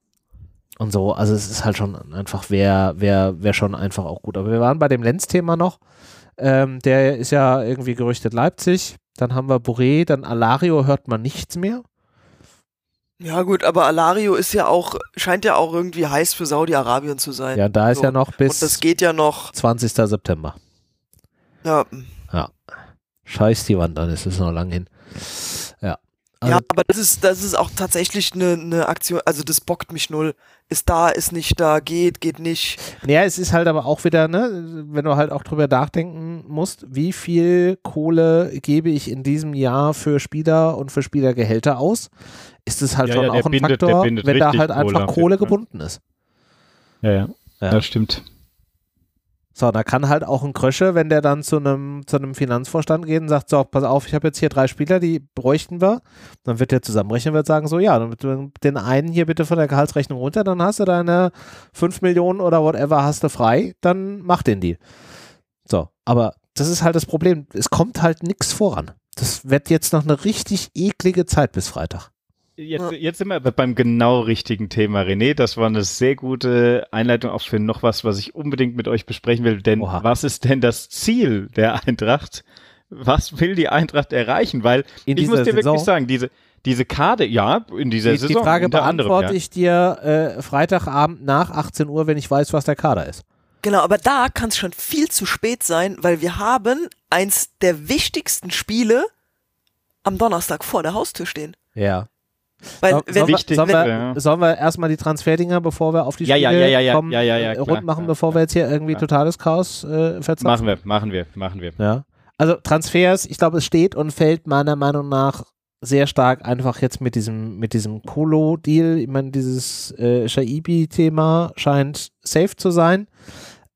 A: und so. Also es ist halt schon einfach, wäre wär, wär schon einfach auch gut. Aber wir waren bei dem Lenz-Thema noch. Ähm, der ist ja irgendwie gerüchtet Leipzig. Dann haben wir Boré, dann Alario hört man nichts mehr.
B: Ja gut, aber Alario ist ja auch, scheint ja auch irgendwie heiß für Saudi-Arabien zu sein.
A: Ja, da ist so. ja noch bis
B: Und das geht ja noch
A: 20. September.
B: Ja.
A: Ja. Scheiß die Wand an, es ist noch lang hin. Ja.
B: Also ja, aber das ist, das ist auch tatsächlich eine, eine Aktion, also das bockt mich null. Ist da, ist nicht da, geht, geht nicht.
A: Ja, es ist halt aber auch wieder, ne, wenn du halt auch drüber nachdenken musst, wie viel Kohle gebe ich in diesem Jahr für Spieler und für Spielergehälter aus? ist es halt ja, schon ja, auch ein bindet, Faktor, wenn da halt einfach Kohle gebunden ist.
C: Ja, ja, ja, das stimmt.
A: So, da kann halt auch ein Krösche, wenn der dann zu einem, zu Finanzvorstand geht und sagt, so, pass auf, ich habe jetzt hier drei Spieler, die bräuchten wir, dann wird der zusammenrechnen wird sagen, so, ja, dann den einen hier bitte von der Gehaltsrechnung runter, dann hast du deine 5 Millionen oder whatever hast du frei, dann mach den die. So, aber das ist halt das Problem, es kommt halt nichts voran. Das wird jetzt noch eine richtig eklige Zeit bis Freitag.
C: Jetzt, jetzt sind wir beim genau richtigen Thema, René. Das war eine sehr gute Einleitung auch für noch was, was ich unbedingt mit euch besprechen will. Denn Oha. was ist denn das Ziel der Eintracht? Was will die Eintracht erreichen? Weil in ich muss dir Saison? wirklich sagen, diese, diese Karte, ja, in dieser
A: die,
C: Saison.
A: Die Frage beantworte anderem, ja. ich dir äh, Freitagabend nach 18 Uhr, wenn ich weiß, was der Kader ist.
B: Genau, aber da kann es schon viel zu spät sein, weil wir haben eins der wichtigsten Spiele am Donnerstag vor der Haustür stehen.
A: Ja.
B: Weil,
A: so, wenn, wichtig, sollen, wir, ja. sollen wir erstmal die Transferdinger, bevor wir auf die
C: ja,
A: Spiele
C: ja, ja,
A: kommen,
C: ja, ja, ja,
A: äh, rund machen, bevor wir jetzt hier irgendwie totales Chaos äh, verzapfen?
C: Machen wir, machen wir, machen wir.
A: Ja. Also Transfers, ich glaube, es steht und fällt meiner Meinung nach sehr stark einfach jetzt mit diesem, mit diesem Kolo-Deal. Ich meine, dieses äh, Shaibi-Thema scheint safe zu sein.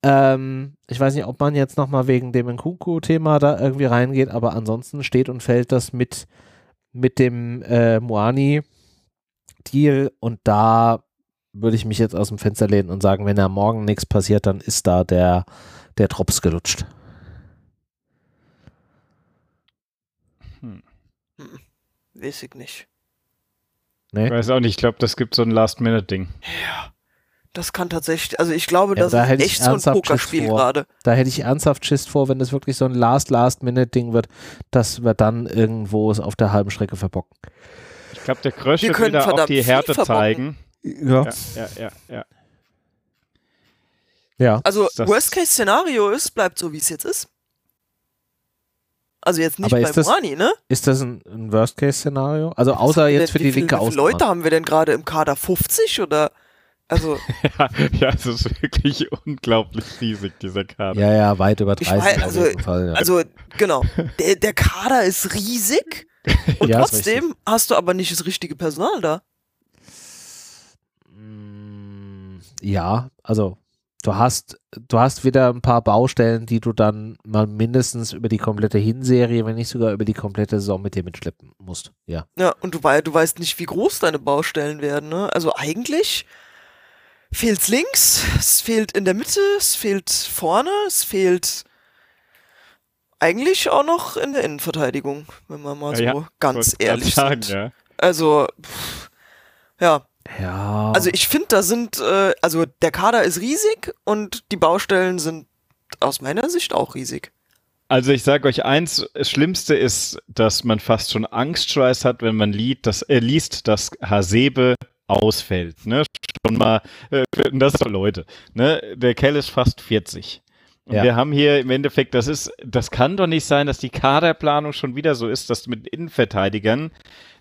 A: Ähm, ich weiß nicht, ob man jetzt nochmal wegen dem Nkunku-Thema da irgendwie reingeht, aber ansonsten steht und fällt das mit, mit dem äh, Moani Deal und da würde ich mich jetzt aus dem Fenster lehnen und sagen, wenn da morgen nichts passiert, dann ist da der, der Drops gelutscht.
B: Hm. hm. Weiß ich nicht.
C: Nee? Ich weiß auch nicht, ich glaube, das gibt so ein Last-Minute-Ding.
B: Ja. Das kann tatsächlich, also ich glaube, ja, das da ist echt so ein Pokerspiel gerade.
A: Da hätte ich ernsthaft Schiss vor, wenn das wirklich so ein Last-Last-Minute-Ding wird, dass wir dann irgendwo es auf der halben Strecke verbocken.
C: Ich glaube, der Krösche will da auch die Härte zeigen.
A: Ja.
C: Ja, ja, ja. ja.
A: ja.
B: Also, Worst-Case-Szenario ist, bleibt so, wie es jetzt ist. Also jetzt nicht
A: Aber
B: bei
A: das,
B: Moani, ne?
A: Ist das ein, ein Worst-Case-Szenario? Also außer jetzt für die linke Außenbahn. Wie
B: viele Leute haben wir denn gerade im Kader? 50 oder? Also.
C: ja, ja, es ist wirklich unglaublich riesig, dieser Kader.
A: Ja, ja, weit über 30
B: weiß, also, Fall, ja. also, genau. Der, der Kader ist riesig und ja, trotzdem hast du aber nicht das richtige Personal da.
A: Mm, ja, also du hast, du hast wieder ein paar Baustellen, die du dann mal mindestens über die komplette Hinserie, wenn nicht sogar über die komplette Saison mit dir mitschleppen musst. Ja.
B: Ja, und du, du weißt nicht, wie groß deine Baustellen werden, ne? Also eigentlich fehlt links, es fehlt in der Mitte, es fehlt vorne, es fehlt eigentlich auch noch in der Innenverteidigung, wenn man mal so ja, ganz ehrlich sagen, sind. Ja. Also, pff, ja.
A: Ja.
B: Also ich finde, da sind, äh, also der Kader ist riesig und die Baustellen sind aus meiner Sicht auch riesig.
C: Also ich sage euch eins, das Schlimmste ist, dass man fast schon Angstschweiß hat, wenn man liest, dass, äh, liest, dass Hasebe ausfällt. Ne? Schon mal, äh, das sind Leute. Ne? Der Kell ist fast 40. Und ja. wir haben hier im Endeffekt, das ist, das kann doch nicht sein, dass die Kaderplanung schon wieder so ist, dass mit Innenverteidigern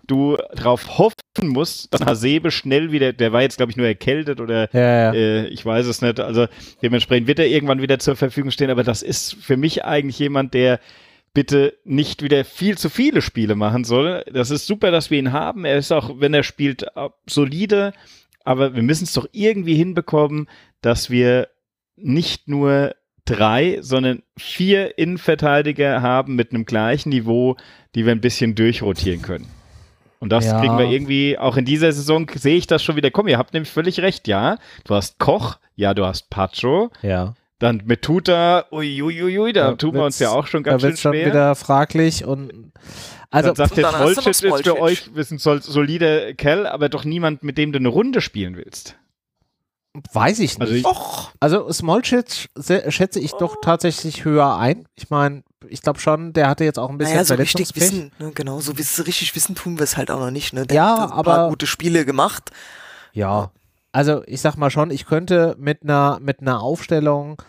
C: du darauf hoffen musst, dass Hasebe schnell wieder, der war jetzt glaube ich nur erkältet oder
A: ja, ja.
C: Äh, ich weiß es nicht, also dementsprechend wird er irgendwann wieder zur Verfügung stehen, aber das ist für mich eigentlich jemand, der bitte nicht wieder viel zu viele Spiele machen soll. Das ist super, dass wir ihn haben. Er ist auch, wenn er spielt, solide. Aber wir müssen es doch irgendwie hinbekommen, dass wir nicht nur drei, sondern vier Innenverteidiger haben mit einem gleichen Niveau, die wir ein bisschen durchrotieren können. Und das ja. kriegen wir irgendwie, auch in dieser Saison sehe ich das schon wieder. Komm, ihr habt nämlich völlig recht, ja. Du hast Koch, ja, du hast Pacho.
A: Ja.
C: Dann mit Tuta, uiuiui, da, da tun wir uns ja auch schon ganz schön schwer. Da wird
A: schon wieder fraglich und
C: also, dann sagt jetzt Smolcic ist für euch, wir sind sol solide Kell, aber doch niemand, mit dem du eine Runde spielen willst.
A: Weiß ich
C: also
A: nicht. Also, ich, also Smolcic schätze ich doch tatsächlich höher ein. Ich meine, ich glaube schon, der hatte jetzt auch ein bisschen naja,
B: so richtig wissen, ne, genau, so richtig wissen tun wir es halt auch noch nicht. Ne?
A: Der ja, hat ein paar
B: gute Spiele gemacht.
A: Ja, also ich sag mal schon, ich könnte mit einer mit einer Aufstellung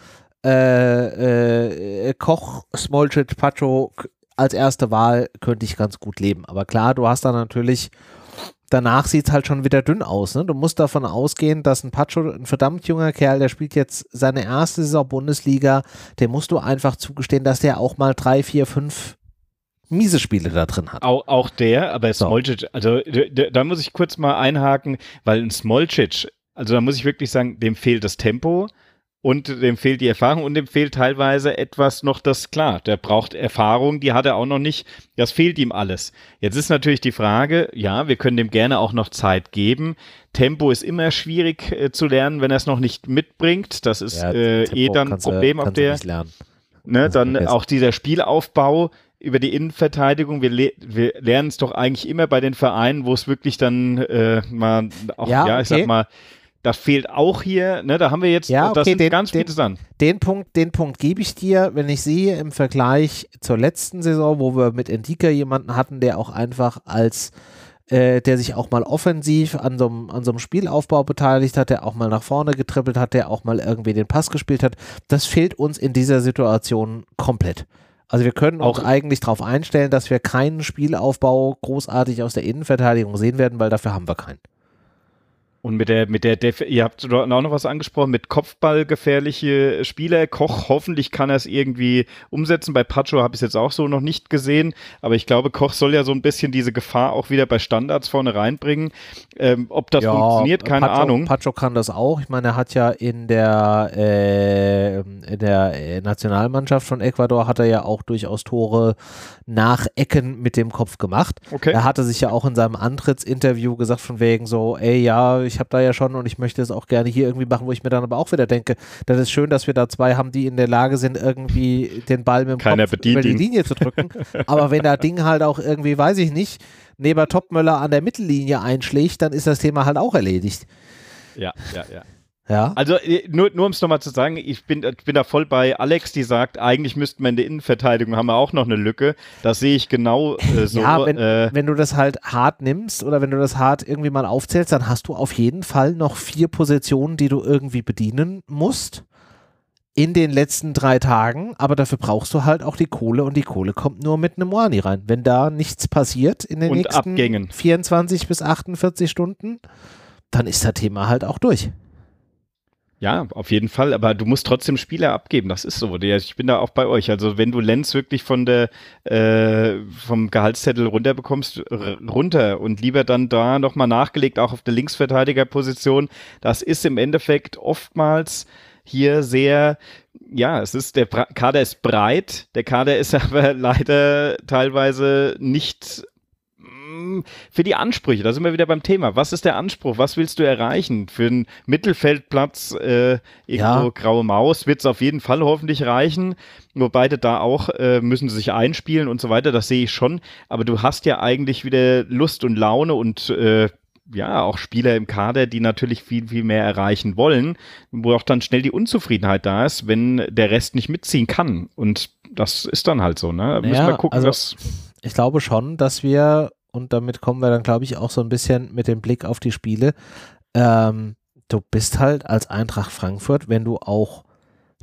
A: äh, äh, Koch, Smolcic, Pacho als erste Wahl könnte ich ganz gut leben. Aber klar, du hast da natürlich danach sieht es halt schon wieder dünn aus. Ne? Du musst davon ausgehen, dass ein Pacho, ein verdammt junger Kerl, der spielt jetzt seine erste Saison Bundesliga, dem musst du einfach zugestehen, dass der auch mal drei, vier, fünf miese Spiele da drin hat.
C: Auch, auch der, aber Smolcic, also da muss ich kurz mal einhaken, weil ein Smolcic, also da muss ich wirklich sagen, dem fehlt das Tempo und dem fehlt die Erfahrung und dem fehlt teilweise etwas noch das klar. Der braucht Erfahrung, die hat er auch noch nicht. Das fehlt ihm alles. Jetzt ist natürlich die Frage, ja, wir können dem gerne auch noch Zeit geben. Tempo ist immer schwierig äh, zu lernen, wenn er es noch nicht mitbringt. Das ist ja, äh, eh dann ein Problem auf der. Ne, dann auch dieser Spielaufbau über die Innenverteidigung. Wir, le wir lernen es doch eigentlich immer bei den Vereinen, wo es wirklich dann äh, mal auch, ja, ja ich okay. sag mal, das fehlt auch hier, ne, da haben wir jetzt,
A: ja, okay, das sind
C: den, ganz
A: viele
C: Sachen.
A: Den Punkt, den Punkt gebe ich dir, wenn ich sehe im Vergleich zur letzten Saison, wo wir mit Endika jemanden hatten, der auch einfach als äh, der sich auch mal offensiv an so, an so einem Spielaufbau beteiligt hat, der auch mal nach vorne getrippelt hat, der auch mal irgendwie den Pass gespielt hat. Das fehlt uns in dieser Situation komplett. Also wir können auch uns eigentlich darauf einstellen, dass wir keinen Spielaufbau großartig aus der Innenverteidigung sehen werden, weil dafür haben wir keinen.
C: Und mit der, mit der, Def ihr habt auch noch was angesprochen, mit Kopfball gefährliche Spieler. Koch, hoffentlich kann er es irgendwie umsetzen. Bei Pacho habe ich es jetzt auch so noch nicht gesehen, aber ich glaube, Koch soll ja so ein bisschen diese Gefahr auch wieder bei Standards vorne reinbringen. Ähm, ob das ja, funktioniert, keine
A: Pacho,
C: Ahnung.
A: Pacho kann das auch. Ich meine, er hat ja in der, äh, in der äh, Nationalmannschaft von Ecuador hat er ja auch durchaus Tore nach Ecken mit dem Kopf gemacht.
C: Okay.
A: Er hatte sich ja auch in seinem Antrittsinterview gesagt von wegen so, ey, ja, ich habe da ja schon und ich möchte es auch gerne hier irgendwie machen, wo ich mir dann aber auch wieder denke, das ist schön, dass wir da zwei haben, die in der Lage sind, irgendwie den Ball mit dem
C: Keiner
A: Kopf über die Linie zu drücken. aber wenn das Ding halt auch irgendwie, weiß ich nicht, neben Topmöller an der Mittellinie einschlägt, dann ist das Thema halt auch erledigt.
C: Ja, ja, ja.
A: Ja.
C: Also äh, nur, nur um es nochmal zu sagen, ich bin, ich bin da voll bei Alex, die sagt, eigentlich müssten wir in der Innenverteidigung haben wir auch noch eine Lücke. Das sehe ich genau äh, so.
A: Ja, wenn, äh, wenn du das halt hart nimmst oder wenn du das hart irgendwie mal aufzählst, dann hast du auf jeden Fall noch vier Positionen, die du irgendwie bedienen musst in den letzten drei Tagen, aber dafür brauchst du halt auch die Kohle und die Kohle kommt nur mit einem Wani rein. Wenn da nichts passiert in den nächsten
C: Abgängen.
A: 24 bis 48 Stunden, dann ist das Thema halt auch durch.
C: Ja, auf jeden Fall, aber du musst trotzdem Spieler abgeben, das ist so. Ich bin da auch bei euch. Also wenn du Lenz wirklich von der äh, vom Gehaltszettel runter bekommst, runter und lieber dann da nochmal nachgelegt, auch auf der Linksverteidigerposition, das ist im Endeffekt oftmals hier sehr, ja, es ist, der Kader ist breit, der Kader ist aber leider teilweise nicht für die Ansprüche, da sind wir wieder beim Thema. Was ist der Anspruch? Was willst du erreichen? Für einen Mittelfeldplatz äh, irgendwo ja. graue Maus wird es auf jeden Fall hoffentlich reichen. Nur beide da auch äh, müssen sich einspielen und so weiter, das sehe ich schon. Aber du hast ja eigentlich wieder Lust und Laune und äh, ja, auch Spieler im Kader, die natürlich viel, viel mehr erreichen wollen, wo auch dann schnell die Unzufriedenheit da ist, wenn der Rest nicht mitziehen kann. Und das ist dann halt so, ne?
A: Müssen wir gucken, also, was. Ich glaube schon, dass wir und damit kommen wir dann, glaube ich, auch so ein bisschen mit dem Blick auf die Spiele. Ähm, du bist halt als Eintracht Frankfurt, wenn du auch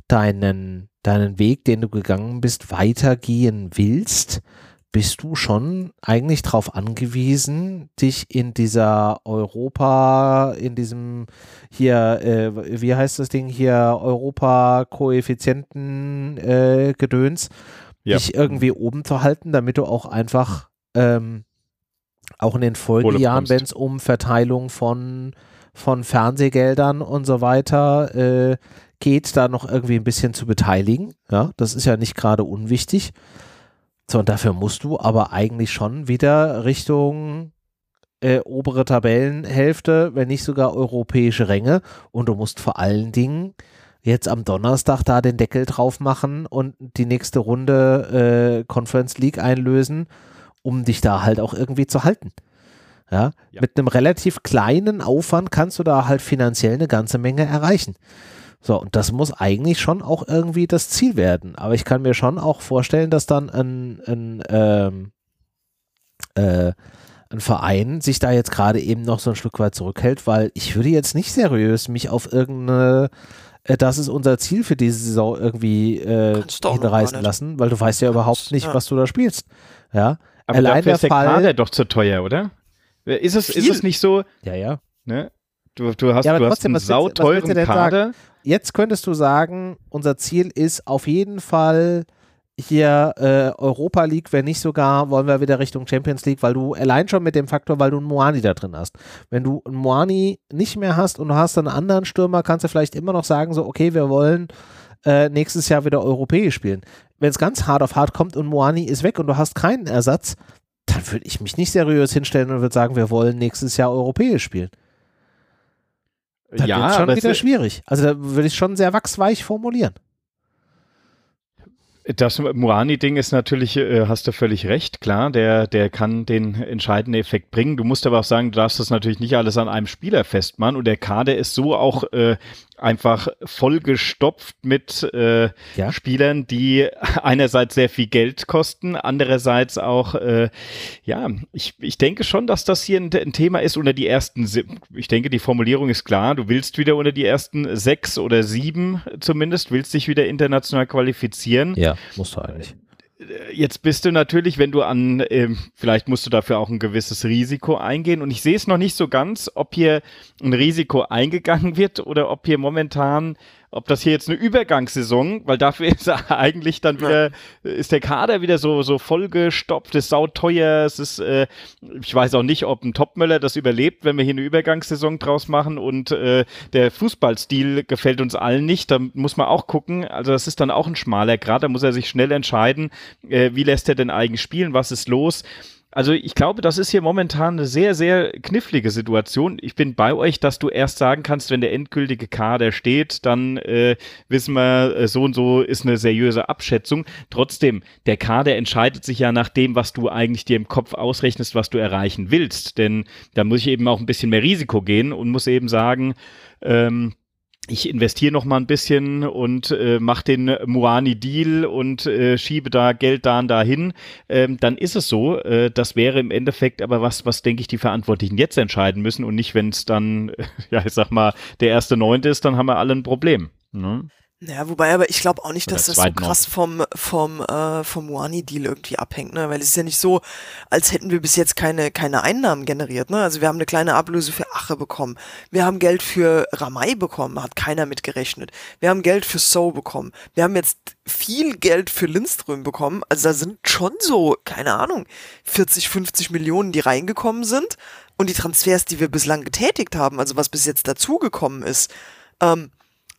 A: deinen, deinen Weg, den du gegangen bist, weitergehen willst, bist du schon eigentlich darauf angewiesen, dich in dieser Europa, in diesem hier, äh, wie heißt das Ding hier, Europa-Koeffizienten-Gedöns, äh, ja. dich irgendwie oben zu halten, damit du auch einfach ähm, auch in den Folgejahren, wenn es um Verteilung von, von Fernsehgeldern und so weiter äh, geht, da noch irgendwie ein bisschen zu beteiligen. Ja, das ist ja nicht gerade unwichtig. So, und dafür musst du aber eigentlich schon wieder Richtung äh, obere Tabellenhälfte, wenn nicht sogar europäische Ränge. Und du musst vor allen Dingen jetzt am Donnerstag da den Deckel drauf machen und die nächste Runde äh, Conference League einlösen, um dich da halt auch irgendwie zu halten. Ja? ja? mit einem relativ kleinen Aufwand kannst du da halt finanziell eine ganze Menge erreichen. So, und das muss eigentlich schon auch irgendwie das Ziel werden. Aber ich kann mir schon auch vorstellen, dass dann ein, ein, ähm, äh, ein Verein sich da jetzt gerade eben noch so ein Stück weit zurückhält, weil ich würde jetzt nicht seriös mich auf irgendeine äh, das ist unser Ziel für diese Saison irgendwie äh, hinreißen lassen, weil du weißt ja überhaupt nicht, ja. was du da spielst. Ja.
C: Aber Allein dafür ist der Fall, Kader doch zu teuer, oder? Ist es, ist es nicht so?
A: Ja, ja.
C: Ne? Du, du hast, ja, du trotzdem, hast einen sauteuren Kader.
A: Sagen? Jetzt könntest du sagen, unser Ziel ist auf jeden Fall hier äh, Europa League, wenn nicht sogar, wollen wir wieder Richtung Champions League, weil du allein schon mit dem Faktor, weil du einen Moani da drin hast. Wenn du einen Moani nicht mehr hast und du hast einen anderen Stürmer, kannst du vielleicht immer noch sagen, so, okay, wir wollen äh, nächstes Jahr wieder europäisch spielen. Wenn es ganz hart auf hart kommt und Moani ist weg und du hast keinen Ersatz, dann würde ich mich nicht seriös hinstellen und würde sagen, wir wollen nächstes Jahr europäisch spielen. Dann ja, wird schon wieder schwierig. Also da würde ich schon sehr wachsweich formulieren.
C: Das Moani-Ding ist natürlich, äh, hast du völlig recht, klar, der, der kann den entscheidenden Effekt bringen. Du musst aber auch sagen, du darfst das natürlich nicht alles an einem Spieler festmachen und der Kader ist so auch äh, einfach vollgestopft mit äh, ja. Spielern, die einerseits sehr viel Geld kosten, andererseits auch, äh, ja, ich, ich denke schon, dass das hier ein, ein Thema ist unter die ersten, ich denke, die Formulierung ist klar, du willst wieder unter die ersten sechs oder sieben zumindest, willst dich wieder international qualifizieren.
A: Ja, musst du eigentlich
C: jetzt bist du natürlich, wenn du an, äh, vielleicht musst du dafür auch ein gewisses Risiko eingehen. Und ich sehe es noch nicht so ganz, ob hier ein Risiko eingegangen wird oder ob hier momentan ob das hier jetzt eine Übergangssaison, weil dafür ist eigentlich dann wieder, ja. ist der Kader wieder so, so vollgestopft, ist sauteuer, es ist, äh, ich weiß auch nicht, ob ein Topmöller das überlebt, wenn wir hier eine Übergangssaison draus machen und äh, der Fußballstil gefällt uns allen nicht, da muss man auch gucken, also das ist dann auch ein schmaler Grad, da muss er sich schnell entscheiden, äh, wie lässt er denn eigentlich spielen, was ist los, also ich glaube, das ist hier momentan eine sehr, sehr knifflige Situation. Ich bin bei euch, dass du erst sagen kannst, wenn der endgültige Kader steht, dann äh, wissen wir, äh, so und so ist eine seriöse Abschätzung. Trotzdem, der Kader entscheidet sich ja nach dem, was du eigentlich dir im Kopf ausrechnest, was du erreichen willst. Denn da muss ich eben auch ein bisschen mehr Risiko gehen und muss eben sagen, ähm, ich investiere noch mal ein bisschen und äh, mache den Moani-Deal und äh, schiebe da Geld da und dahin, ähm, dann ist es so. Äh, das wäre im Endeffekt aber was, was denke ich die Verantwortlichen jetzt entscheiden müssen und nicht, wenn es dann, ja, ich sag mal, der erste Neunte ist, dann haben wir alle ein Problem. Ne?
B: Naja, wobei aber ich glaube auch nicht, dass das so krass vom, vom, äh, vom Wani-Deal irgendwie abhängt, ne? Weil es ist ja nicht so, als hätten wir bis jetzt keine, keine Einnahmen generiert, ne? Also wir haben eine kleine Ablöse für Ache bekommen. Wir haben Geld für Ramai bekommen, hat keiner mitgerechnet. Wir haben Geld für So bekommen. Wir haben jetzt viel Geld für Lindström bekommen. Also da sind schon so, keine Ahnung, 40, 50 Millionen, die reingekommen sind. Und die Transfers, die wir bislang getätigt haben, also was bis jetzt dazugekommen ist, ähm,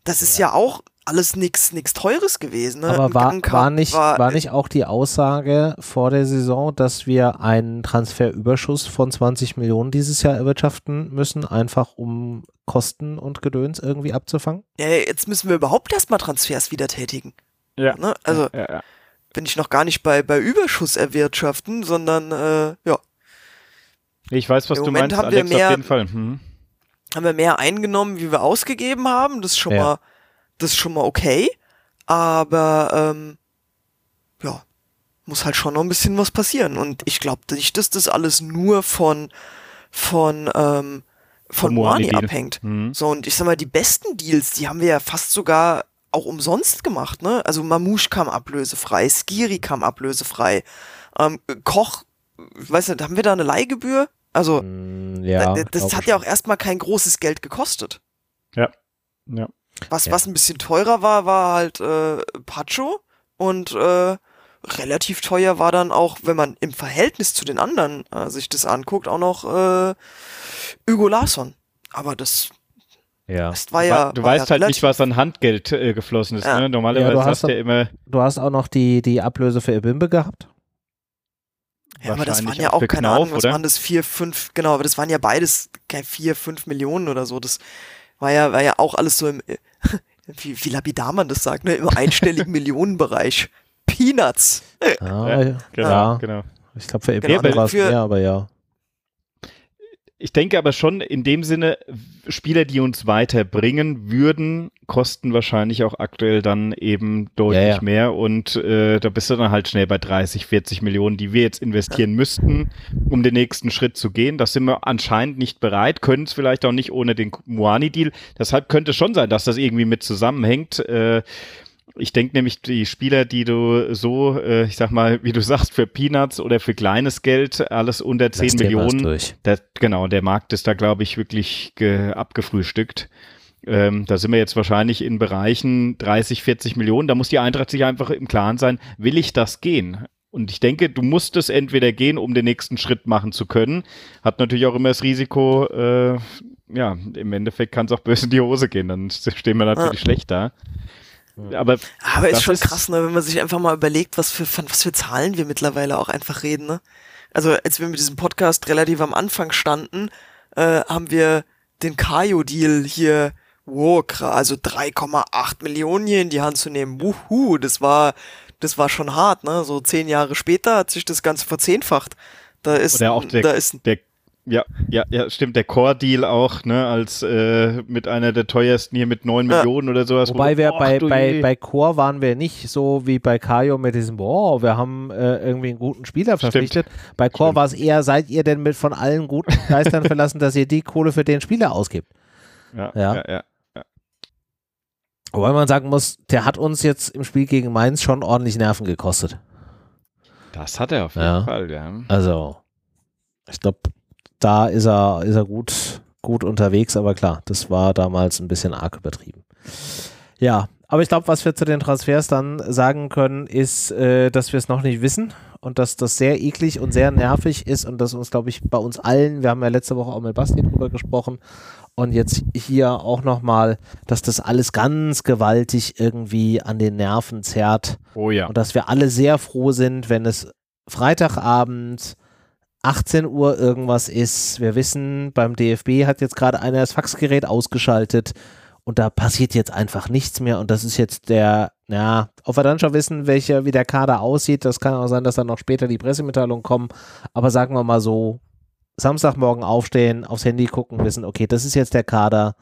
B: das ist ja, ja auch alles nichts nix Teures gewesen. Ne?
A: Aber war, war, nicht, war, war nicht auch die Aussage vor der Saison, dass wir einen Transferüberschuss von 20 Millionen dieses Jahr erwirtschaften müssen, einfach um Kosten und Gedöns irgendwie abzufangen?
B: Ja, jetzt müssen wir überhaupt erstmal Transfers wieder tätigen. Ja. Ne? Also ja, ja, bin ich noch gar nicht bei, bei Überschuss erwirtschaften, sondern äh, ja.
C: Ich weiß, was Im du Moment meinst,
B: haben Alex, wir mehr, auf jeden Fall. Hm. Haben wir mehr eingenommen, wie wir ausgegeben haben. Das ist schon mal das ist schon mal okay, aber ähm, ja, muss halt schon noch ein bisschen was passieren. Und ich glaube nicht, dass das alles nur von von ähm, von Moani abhängt. Mhm. So, und ich sag mal, die besten Deals, die haben wir ja fast sogar auch umsonst gemacht, ne? Also Mamouche kam ablösefrei, Skiri kam ablösefrei, ähm, Koch, weiß nicht, haben wir da eine Leihgebühr? Also, mm, ja, das hat ja auch erstmal kein großes Geld gekostet.
C: Ja, ja.
B: Was, ja. was ein bisschen teurer war, war halt äh, Pacho und, äh, relativ teuer war dann auch, wenn man im Verhältnis zu den anderen äh, sich das anguckt, auch noch äh, Hugo Larsson. Aber das
A: Ja.
B: das war ja.
C: du
B: war
C: weißt
B: ja
C: halt nicht, was an Handgeld äh, geflossen ist.
B: Ja.
C: Ne? Normalerweise
A: Ja, du
C: hast
A: hast
C: du ja immer
A: Du hast auch noch die, die Ablöse für Ebimbe gehabt.
B: Ja, aber das waren ja
C: auch
B: keine
C: Knauf,
B: Ahnung, was
C: oder?
B: waren das? Vier, fünf, genau, aber das waren ja beides vier, fünf Millionen oder so. Das war ja, war ja auch alles so im, wie, wie lapidar man das sagt, ne, im einstelligen Millionenbereich. Peanuts.
A: Ah,
C: Ja,
A: ja,
C: genau, genau.
A: Ich glaube, für
B: Genau,
A: Ebimbe war es mehr, aber ja.
C: Ich denke aber schon in dem Sinne, Spieler, die uns weiterbringen würden, kosten wahrscheinlich auch aktuell dann eben deutlich
A: Ja, ja.
C: mehr und äh, da bist du dann halt schnell bei 30, 40 Millionen, die wir jetzt investieren müssten, um den nächsten Schritt zu gehen. Das sind wir anscheinend nicht bereit, können es vielleicht auch nicht ohne den Moani-Deal. Deshalb könnte es schon sein, dass das irgendwie mit zusammenhängt. Äh, ich denke nämlich, die Spieler, die du so, äh, ich sag mal, wie du sagst, für Peanuts oder für kleines Geld, alles unter 10
A: Das Thema ist
C: Millionen,
A: durch.
C: der, genau, der Markt ist da, glaube ich, wirklich ge, abgefrühstückt. Ähm, da sind wir jetzt wahrscheinlich in Bereichen 30, 40 Millionen. Da muss die Eintracht sich einfach im Klaren sein, will ich das gehen? Und ich denke, du musst es entweder gehen, um den nächsten Schritt machen zu können. Hat natürlich auch immer das Risiko, äh, ja, im Endeffekt kann es auch böse in die Hose gehen. Dann stehen wir natürlich schlecht da. Aber
B: Aber ist schon
C: ist-
B: krass, ne, wenn man sich einfach mal überlegt, was für, von was für Zahlen wir mittlerweile auch einfach reden, ne? Also, als wir mit diesem Podcast relativ am Anfang standen, äh, haben wir den Kayo-Deal hier, wow, also 3,8 Millionen hier in die Hand zu nehmen. Wuhu, das war, das war schon hart, ne? So zehn Jahre später hat sich das Ganze verzehnfacht. Da ist,
C: Oder auch der,
B: da ist,
C: der ja, ja, ja, stimmt, der Core-Deal auch, ne, als äh, mit einer der teuersten hier mit 9
B: Ja.
C: Millionen oder sowas. wo
A: Wobei wir bei, bei, bei Core waren wir nicht so wie bei Kajo mit diesem, boah, wir haben äh, irgendwie einen guten Spieler
C: Stimmt.
A: verpflichtet. Bei Core
C: Stimmt.
A: war es eher, seid ihr denn mit von allen guten Geistern verlassen, dass ihr die Kohle für den Spieler ausgibt?
C: ja,
A: ja.
C: ja, ja.
A: Wobei man sagen muss, der hat uns jetzt im Spiel gegen Mainz schon ordentlich Nerven gekostet.
C: Das hat er auf jeden
A: Ja.
C: Fall, ja.
A: Also, ich glaube, da ist er, ist er gut, gut unterwegs, aber klar, das war damals ein bisschen arg übertrieben. Ja, aber ich glaube, was wir zu den Transfers dann sagen können, ist, äh, dass wir es noch nicht wissen und dass das sehr eklig und sehr nervig ist und dass uns, glaube ich, bei uns allen, wir haben ja letzte Woche auch mit Basti drüber gesprochen und jetzt hier auch nochmal, dass das alles ganz gewaltig irgendwie an den Nerven zerrt.
C: Oh ja.
A: Und dass wir alle sehr froh sind, wenn es Freitagabend 18 Uhr irgendwas ist. Wir wissen, beim DFB hat jetzt gerade einer das Faxgerät ausgeschaltet und da passiert jetzt einfach nichts mehr. Und das ist jetzt der, ja, ob wir dann schon wissen, welcher, wie der Kader aussieht, das kann auch sein, dass dann noch später die Pressemitteilungen kommen. Aber sagen wir mal so, Samstagmorgen aufstehen, aufs Handy gucken, wissen, okay, das ist jetzt der Kader.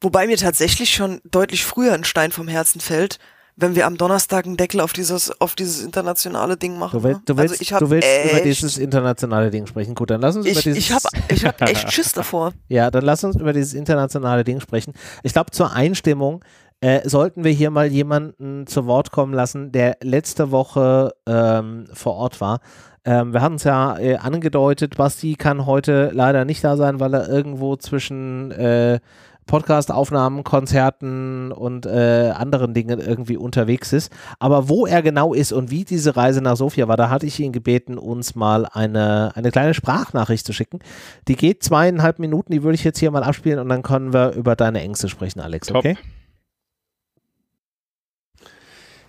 B: wobei mir tatsächlich schon deutlich früher ein Stein vom Herzen fällt, wenn wir am Donnerstag einen Deckel auf dieses, auf dieses internationale Ding machen.
A: Du, will,
B: ne?
A: du willst,
B: also ich hab
A: du willst über dieses internationale Ding sprechen. Gut, dann lass uns über
B: ich,
A: dieses
B: ich habe ich hab echt Schiss davor.
A: Ja, dann lass uns über dieses internationale Ding sprechen. Ich glaube, zur Einstimmung äh, sollten wir hier mal jemanden zu Wort kommen lassen, der letzte Woche ähm, vor Ort war. Ähm, wir hatten es ja äh, angedeutet, Basti kann heute leider nicht da sein, weil er irgendwo zwischen äh, Podcast-Aufnahmen, Konzerten und äh, anderen Dingen irgendwie unterwegs ist. Aber wo er genau ist und wie diese Reise nach Sofia war, da hatte ich ihn gebeten, uns mal eine, eine kleine Sprachnachricht zu schicken. Die geht zweieinhalb Minuten, die würde ich jetzt hier mal abspielen und dann können wir über deine Ängste sprechen, Alex,
C: Top.
A: okay?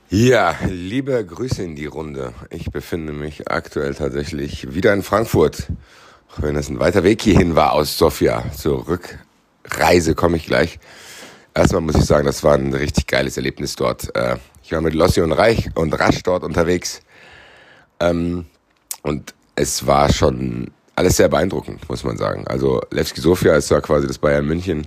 D: Ja, liebe Grüße in die Runde. Ich befinde mich aktuell tatsächlich wieder in Frankfurt. Auch wenn es ein weiter Weg hierhin war aus Sofia. Zur Rückreise komme ich gleich. Erstmal muss ich sagen, das war ein richtig geiles Erlebnis dort. Äh, Ich war mit Lossi und Reich und Rasch dort unterwegs. Ähm, Und es war schon alles sehr beeindruckend, muss man sagen. Also Levski Sofia ist ja quasi das Bayern München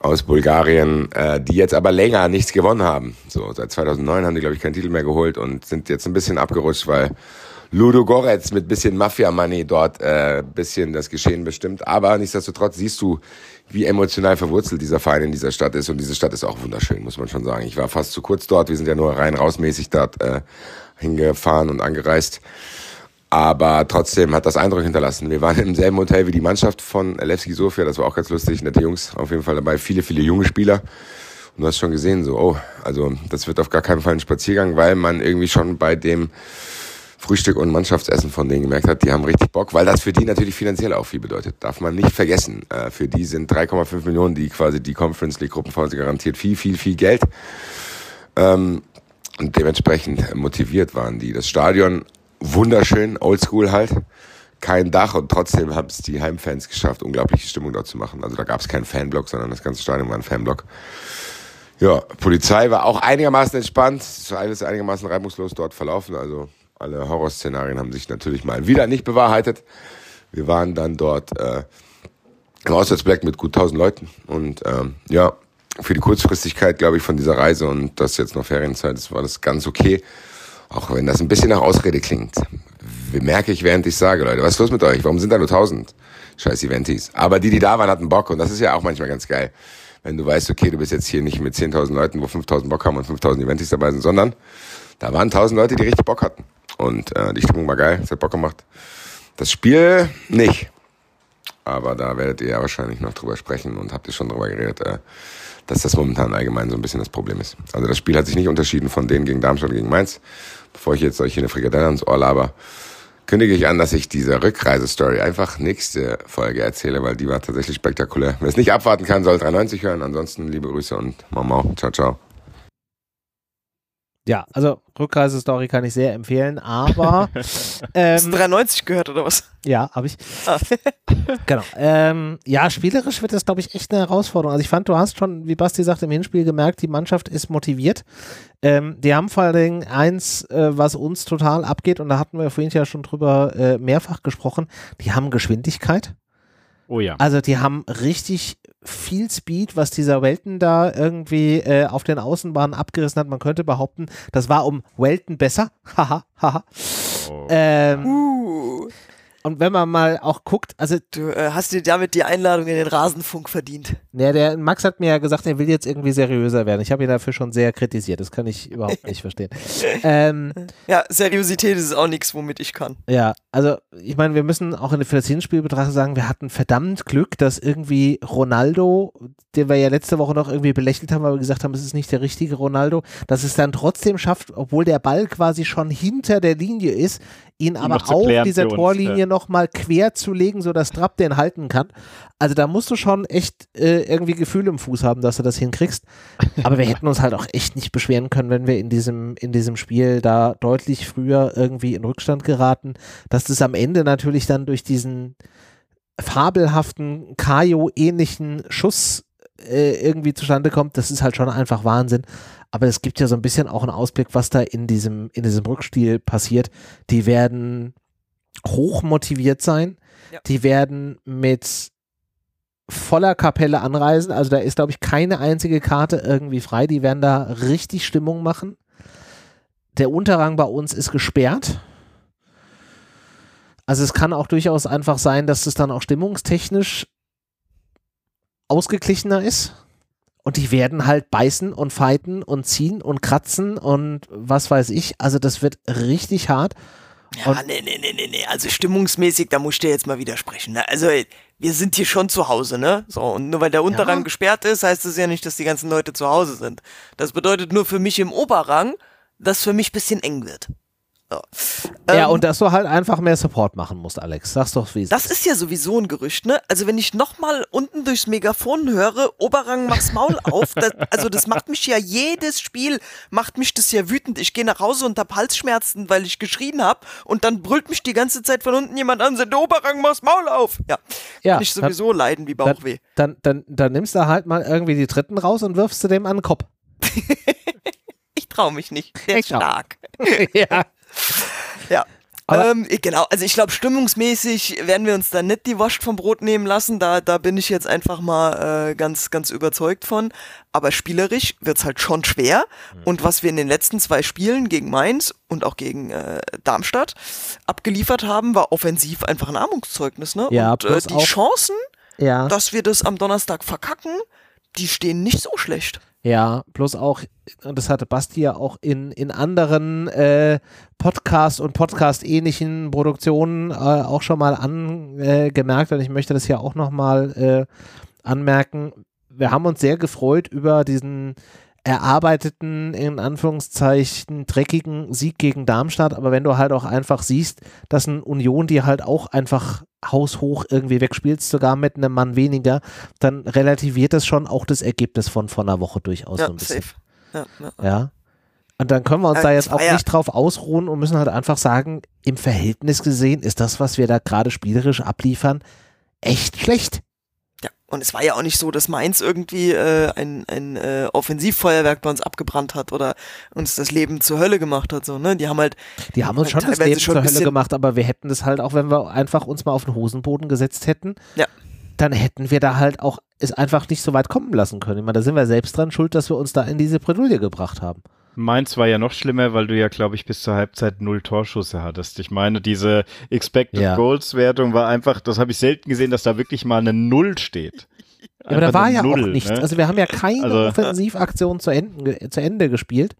D: aus Bulgarien, äh, die jetzt aber länger nichts gewonnen haben. So seit 2009 haben die glaube ich keinen Titel mehr geholt und sind jetzt ein bisschen abgerutscht, weil Ludo Goretz mit bisschen Mafia Money dort äh, bisschen das Geschehen bestimmt. Aber nichtsdestotrotz siehst du, wie emotional verwurzelt dieser Verein in dieser Stadt ist und diese Stadt ist auch wunderschön, muss man schon sagen. Ich war fast zu kurz dort. Wir sind ja nur rein rausmäßig dort äh, hingefahren und angereist. Aber trotzdem hat das Eindruck hinterlassen. Wir waren im selben Hotel wie die Mannschaft von Levski Sofia. Das war auch ganz lustig. Nette Jungs auf jeden Fall dabei. Viele, viele junge Spieler. Und du hast schon gesehen, so, oh, also das wird auf gar keinen Fall ein Spaziergang, weil man irgendwie schon bei dem Frühstück und Mannschaftsessen von denen gemerkt hat, die haben richtig Bock, weil das für die natürlich finanziell auch viel bedeutet. Darf man nicht vergessen. Äh, für die sind 3,5 Millionen, die quasi die Conference League Gruppenphase garantiert viel, viel, viel Geld. Ähm, und dementsprechend motiviert waren die. Das Stadion wunderschön, oldschool halt. Kein Dach und trotzdem haben es die Heimfans geschafft, unglaubliche Stimmung dort zu machen. Also da gab es keinen Fanblock, sondern das ganze Stadion war ein Fanblock. Ja, Polizei war auch einigermaßen entspannt, alles einigermaßen reibungslos dort verlaufen. Also alle Horrorszenarien haben sich natürlich mal wieder nicht bewahrheitet. Wir waren dann dort äh, im Auswärtsblack mit gut 1000 Leuten und ähm, ja, für die Kurzfristigkeit, glaube ich, von dieser Reise und das jetzt noch Ferienzeit ist, war das ganz okay. Auch wenn das ein bisschen nach Ausrede klingt. Merke ich, während ich sage, Leute, was ist los mit euch? Warum sind da nur 1000? Scheiß Eventis. Aber die, die da waren, hatten Bock und das ist ja auch manchmal ganz geil. Wenn du weißt, okay, du bist jetzt hier nicht mit 10.000 Leuten, wo 5.000 Bock haben und 5.000 Eventis dabei sind, sondern da waren 1.000 Leute, die richtig Bock hatten. Und äh, die Stimmung war geil, es hat Bock gemacht. Das Spiel nicht. Aber da werdet ihr ja wahrscheinlich noch drüber sprechen und habt ihr schon drüber geredet. Äh, dass das momentan allgemein so ein bisschen das Problem ist. Also das Spiel hat sich nicht unterschieden von denen gegen Darmstadt gegen Mainz. Bevor ich jetzt euch hier eine Frikadelle ans Ohr laber, kündige ich an, dass ich diese Rückreisestory einfach nächste Folge erzähle, weil die war tatsächlich spektakulär. Wer es nicht abwarten kann, soll 93 hören. Ansonsten liebe Grüße und Mau Ciao, ciao.
A: Ja, also Rückreisestory kann ich sehr empfehlen, aber ähm,
B: Hast du 93 gehört oder was?
A: Ja, habe ich. Ah. genau. Ähm, ja, spielerisch wird das, glaube ich, echt eine Herausforderung. Also ich fand, du hast schon, wie Basti sagt, im Hinspiel gemerkt, die Mannschaft ist motiviert. Ähm, die haben vor allen Dingen eins, äh, was uns total abgeht, und da hatten wir vorhin ja schon drüber äh, mehrfach gesprochen, die haben Geschwindigkeit.
C: Oh ja.
A: Also die haben richtig viel Speed, was dieser Welton da irgendwie äh, auf den Außenbahnen abgerissen hat. Man könnte behaupten, das war um Welton besser. Haha, haha. oh. ähm, uh. Und wenn man mal auch guckt, also.
B: Du äh, hast dir damit die Einladung in den Rasenfunk verdient.
A: Ja, der Max hat mir ja gesagt, er will jetzt irgendwie seriöser werden. Ich habe ihn dafür schon sehr kritisiert. Das kann ich überhaupt nicht verstehen. Ähm,
B: ja, Seriosität ist auch nichts, womit ich kann.
A: Ja, also ich meine, wir müssen auch in der Finanzierungsspielbetrachtung sagen, wir hatten verdammt Glück, dass irgendwie Ronaldo, den wir ja letzte Woche noch irgendwie belächelt haben, weil wir gesagt haben, es ist nicht der richtige Ronaldo, dass es dann trotzdem schafft, obwohl der Ball quasi schon hinter der Linie ist, ihn aber auf dieser Torlinie ja. nochmal quer zu legen, sodass Trapp den halten kann. Also da musst du schon echt äh, irgendwie Gefühl im Fuß haben, dass du das hinkriegst. Aber wir hätten uns halt auch echt nicht beschweren können, wenn wir in diesem, in diesem Spiel da deutlich früher irgendwie in Rückstand geraten. Dass das am Ende natürlich dann durch diesen fabelhaften Kajo-ähnlichen Schuss äh, irgendwie zustande kommt, das ist halt schon einfach Wahnsinn aber es gibt ja so ein bisschen auch einen Ausblick, was da in diesem, in diesem Rückstil passiert. Die werden hoch motiviert sein. Ja. Die werden mit voller Kapelle anreisen. Also da ist, glaube ich, keine einzige Karte irgendwie frei. Die werden da richtig Stimmung machen. Der Unterrang bei uns ist gesperrt. Also es kann auch durchaus einfach sein, dass es dann auch stimmungstechnisch ausgeglichener ist. Und die werden halt beißen und fighten und ziehen und kratzen und was weiß ich. Also das wird richtig hart.
B: Ja, und nee, nee, nee, nee, nee. Also stimmungsmäßig, da muss ich dir jetzt mal widersprechen. Ne? Also wir sind hier schon zu Hause, ne? So, und nur weil der Unterrang ja. gesperrt ist, heißt das ja nicht, dass die ganzen Leute zu Hause sind. Das bedeutet nur für mich im Oberrang, dass für mich bisschen eng wird.
A: Ja, ähm, und dass du halt einfach mehr Support machen musst, Alex. Sag's doch, wie
B: Das ist ja sowieso ein Gerücht, ne? Also, wenn ich nochmal unten durchs Megafon höre, Oberrang mach's Maul auf, das, also das macht mich ja jedes Spiel, macht mich das ja wütend. Ich gehe nach Hause und hab Halsschmerzen, weil ich geschrien hab und dann brüllt mich die ganze Zeit von unten jemand an, sagt, Oberrang mach's Maul auf. Ja, ja ich sowieso dann, leiden wie Bauchweh.
A: Dann, dann, dann, dann nimmst du halt mal irgendwie die Dritten raus und wirfst du dem an den Kopf.
B: ich trau mich nicht. Der ist stark. ja. Ja. Ähm, genau, also ich glaube, stimmungsmäßig werden wir uns da nicht die Wurst vom Brot nehmen lassen. Da, da bin ich jetzt einfach mal äh, ganz, ganz überzeugt von. Aber spielerisch wird's halt schon schwer. Mhm. Und was wir in den letzten zwei Spielen gegen Mainz und auch gegen äh, Darmstadt abgeliefert haben, war offensiv einfach ein Armutszeugnis. Ne?
A: Ja,
B: und äh, die Chancen, ja. dass wir das am Donnerstag verkacken, die stehen nicht so schlecht.
A: Ja, bloß auch, und das hatte Basti ja auch in, in anderen äh, Podcast- und Podcast-ähnlichen Produktionen äh, auch schon mal angemerkt, und ich möchte das hier auch nochmal äh, anmerken, wir haben uns sehr gefreut über diesen erarbeiteten, in Anführungszeichen, dreckigen Sieg gegen Darmstadt. Aber wenn du halt auch einfach siehst, dass ein Union, die halt auch einfach haushoch irgendwie wegspielst, sogar mit einem Mann weniger, dann relativiert das schon auch das Ergebnis von vor einer Woche durchaus
B: Ja,
A: so ein bisschen.
B: safe. Ja, ja.
A: Ja. Und dann können wir uns
B: Äh,
A: da jetzt auch nicht drauf ausruhen und müssen halt einfach sagen, im Verhältnis gesehen ist das, was wir da gerade spielerisch abliefern, echt schlecht.
B: Und es war ja auch nicht so, dass Mainz irgendwie äh, ein, ein äh, Offensivfeuerwerk bei uns abgebrannt hat oder uns das Leben zur Hölle gemacht hat. So, ne? Die haben halt,
A: Die haben uns schon das Leben
B: schon
A: zur Hölle gemacht, aber wir hätten das halt auch, wenn wir einfach uns mal auf den Hosenboden gesetzt hätten,
B: Ja.
A: dann hätten wir da halt auch es einfach nicht so weit kommen lassen können. Ich meine, da sind wir selbst dran schuld, dass wir uns da in diese Bredouille gebracht haben.
C: Mainz war ja noch schlimmer, weil du ja, glaube ich, bis zur Halbzeit null Torschüsse hattest. Ich meine, diese Expected
A: Ja.
C: Goals Wertung war einfach, das habe ich selten gesehen, dass da wirklich mal eine Null steht.
A: Aber da
C: Einfach
A: war ja
C: Null,
A: auch nichts.
C: ne?
A: Also wir haben ja keine
C: Also-
A: Offensivaktion zu Ende, zu Ende gespielt,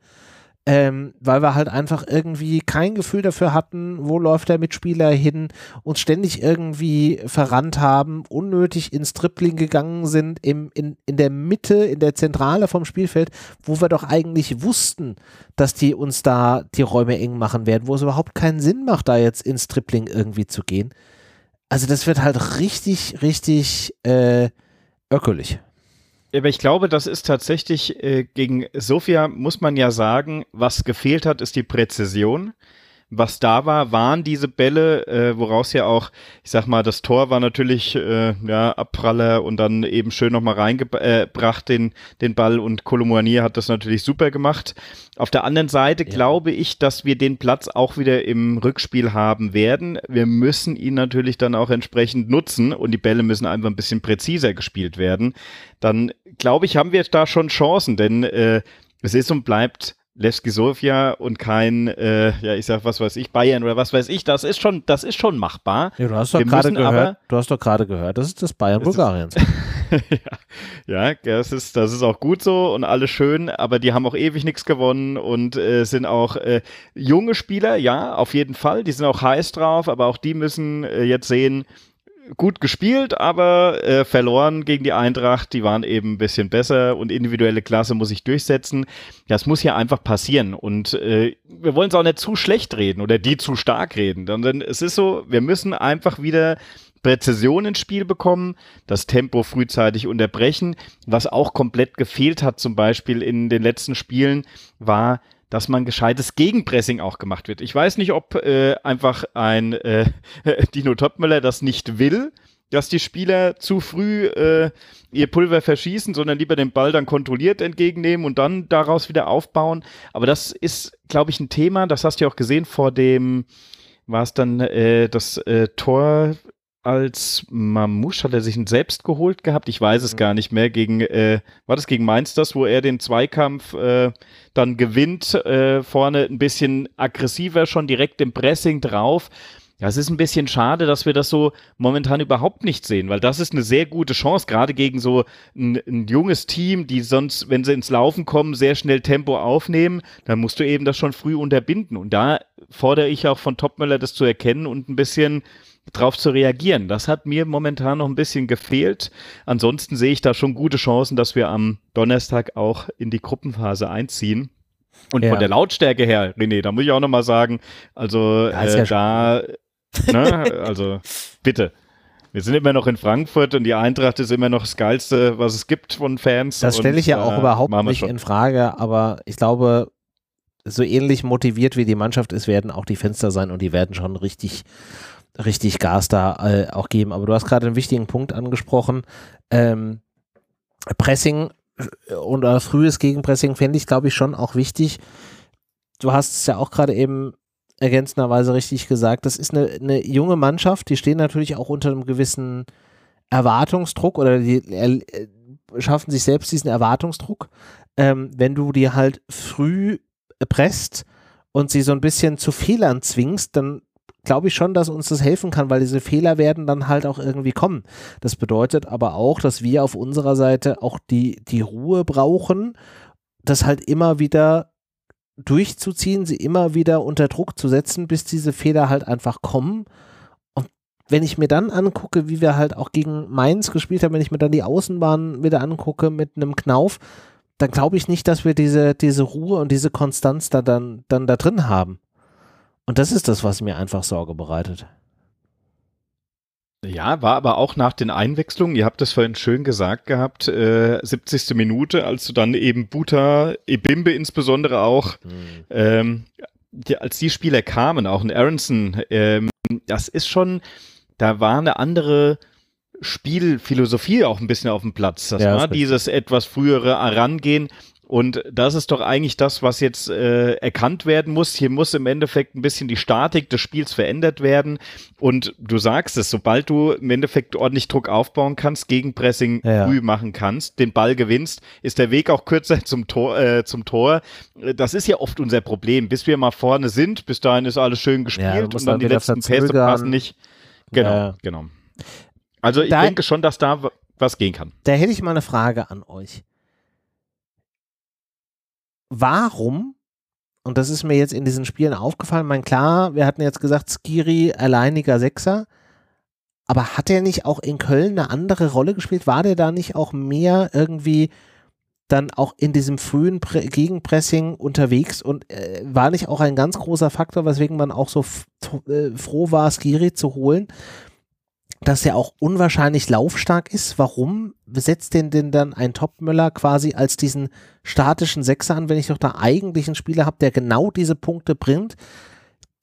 A: ähm, weil wir halt einfach irgendwie kein Gefühl dafür hatten, wo läuft der Mitspieler hin, uns ständig irgendwie verrannt haben, unnötig ins Tripling gegangen sind, im, in, in der Mitte, in der Zentrale vom Spielfeld, wo wir doch eigentlich wussten, dass die uns da die Räume eng machen werden, wo es überhaupt keinen Sinn macht, da jetzt ins Tripling irgendwie zu gehen. Also das wird halt richtig, richtig äh, öckelig.
C: Aber ich glaube, das ist tatsächlich äh, gegen Sofia, muss man ja sagen, was gefehlt hat, ist die Präzision. Was da war, waren diese Bälle, äh, woraus ja auch, ich sag mal, das Tor war natürlich äh, ja, Abpraller und dann eben schön nochmal reingebracht, den, den Ball und Kolomouani hat das natürlich super gemacht. Auf der anderen Seite
A: Ja.
C: glaube ich, dass wir den Platz auch wieder im Rückspiel haben werden. Wir müssen ihn natürlich dann auch entsprechend nutzen und die Bälle müssen einfach ein bisschen präziser gespielt werden. Dann glaube ich, haben wir da schon Chancen, denn äh, es ist und bleibt Levski Sofia und kein, äh, ja, ich sag, was weiß ich, Bayern oder was weiß ich, das ist schon, das ist schon machbar.
A: Ja, du hast doch gerade gehört,
C: aber-
A: du hast doch gerade gehört, das ist das Bayern Bulgariens.
C: ja, das ist, das ist auch gut so und alles schön, aber die haben auch ewig nichts gewonnen und äh, sind auch äh, junge Spieler, ja, auf jeden Fall, die sind auch heiß drauf, aber auch die müssen äh, jetzt sehen, gut gespielt, aber äh, verloren gegen die Eintracht, die waren eben ein bisschen besser und individuelle Klasse muss sich durchsetzen. Das muss hier einfach passieren und äh, wir wollen es auch nicht zu schlecht reden oder die zu stark reden, sondern es ist so, wir müssen einfach wieder Präzision ins Spiel bekommen, das Tempo frühzeitig unterbrechen. Was auch komplett gefehlt hat, zum Beispiel in den letzten Spielen, war, dass man gescheites Gegenpressing auch gemacht wird. Ich weiß nicht, ob äh, einfach ein äh, Dino Topmüller das nicht will, dass die Spieler zu früh äh, ihr Pulver verschießen, sondern lieber den Ball dann kontrolliert entgegennehmen und dann daraus wieder aufbauen. Aber das ist, glaube ich, ein Thema, das hast du ja auch gesehen vor dem, war es dann äh, das äh, Tor als Mamouche, hat er sich einen selbst geholt gehabt? Ich weiß es gar nicht mehr. Gegen, äh, war das gegen Mainz das, wo er den Zweikampf äh, dann gewinnt, äh, vorne ein bisschen aggressiver, schon direkt im Pressing drauf. Ja, es ist ein bisschen schade, dass wir das so momentan überhaupt nicht sehen, weil das ist eine sehr gute Chance, gerade gegen so ein, ein junges Team, die sonst, wenn sie ins Laufen kommen, sehr schnell Tempo aufnehmen. Dann musst du eben das schon früh unterbinden. Und da fordere ich auch von Topmöller, das zu erkennen und ein bisschen drauf zu reagieren. Das hat mir momentan noch ein bisschen gefehlt. Ansonsten sehe ich da schon gute Chancen, dass wir am Donnerstag auch in die Gruppenphase einziehen. Und
A: Ja.
C: von der Lautstärke her, René, da muss ich auch nochmal sagen, also
A: ist
C: äh,
A: ja
C: da, ne, also bitte. Wir sind immer noch in Frankfurt und die Eintracht ist immer noch das Geilste, was es gibt von Fans.
A: Das stelle ich ja auch
C: äh,
A: überhaupt nicht
C: schon.
A: in Frage, aber ich glaube, so ähnlich motiviert wie die Mannschaft ist, werden auch die Fenster sein und die werden schon richtig, richtig Gas da äh, auch geben. Aber du hast gerade einen wichtigen Punkt angesprochen. Ähm, Pressing äh, oder frühes Gegenpressing fände ich, glaube ich, schon auch wichtig. Du hast es ja auch gerade eben ergänzenderweise richtig gesagt. Das ist eine, eine junge Mannschaft, die stehen natürlich auch unter einem gewissen Erwartungsdruck oder die äh, schaffen sich selbst diesen Erwartungsdruck. Ähm, wenn du die halt früh presst und sie so ein bisschen zu Fehlern zwingst, dann glaube ich schon, dass uns das helfen kann, weil diese Fehler werden dann halt auch irgendwie kommen. Das bedeutet aber auch, dass wir auf unserer Seite auch die, die Ruhe brauchen, das halt immer wieder durchzuziehen, sie immer wieder unter Druck zu setzen, bis diese Fehler halt einfach kommen. Und wenn ich mir dann angucke, wie wir halt auch gegen Mainz gespielt haben, wenn ich mir dann die Außenbahn wieder angucke mit einem Knauf, dann glaube ich nicht, dass wir diese, diese Ruhe und diese Konstanz da dann, dann da drin haben. Und das ist das, was mir einfach Sorge bereitet.
C: Ja, war aber auch nach den Einwechslungen, ihr habt das vorhin schön gesagt gehabt, äh, 70. Minute, als du dann eben Buta, Ebimbe insbesondere auch, mhm. ähm, die, als die Spieler kamen, auch ein Aronson, ähm, das ist schon, da war eine andere Spielphilosophie auch ein bisschen auf dem Platz. Das ja, war dieses etwas frühere Herangehen und das ist doch eigentlich das, was jetzt äh, erkannt werden muss. Hier muss im Endeffekt ein bisschen die Statik des Spiels verändert werden. Und du sagst es, sobald du im Endeffekt ordentlich Druck aufbauen kannst, Gegenpressing ja. früh machen kannst, den Ball gewinnst, ist der Weg auch kürzer zum Tor. Äh, zum Tor. Das ist ja oft unser Problem. Bis wir mal vorne sind, bis dahin ist alles schön gespielt ja, und dann die letzten Pässe passen nicht. Genau, ja. genau. Also ich da, denke schon, dass da was gehen kann.
A: Da hätte ich mal eine Frage an euch warum, und das ist mir jetzt in diesen Spielen aufgefallen, mein klar, wir hatten jetzt gesagt, Skiri alleiniger Sechser, aber hat er nicht auch in Köln eine andere Rolle gespielt? War der da nicht auch mehr irgendwie dann auch in diesem frühen Pre Gegenpressing unterwegs und äh, war nicht auch ein ganz großer Faktor, weswegen man auch so äh, froh war, Skiri zu holen? Dass er auch unwahrscheinlich laufstark ist. Warum setzt denn denn dann ein Topmöller quasi als diesen statischen Sechser an, wenn ich doch da eigentlich einen Spieler habe, der genau diese Punkte bringt?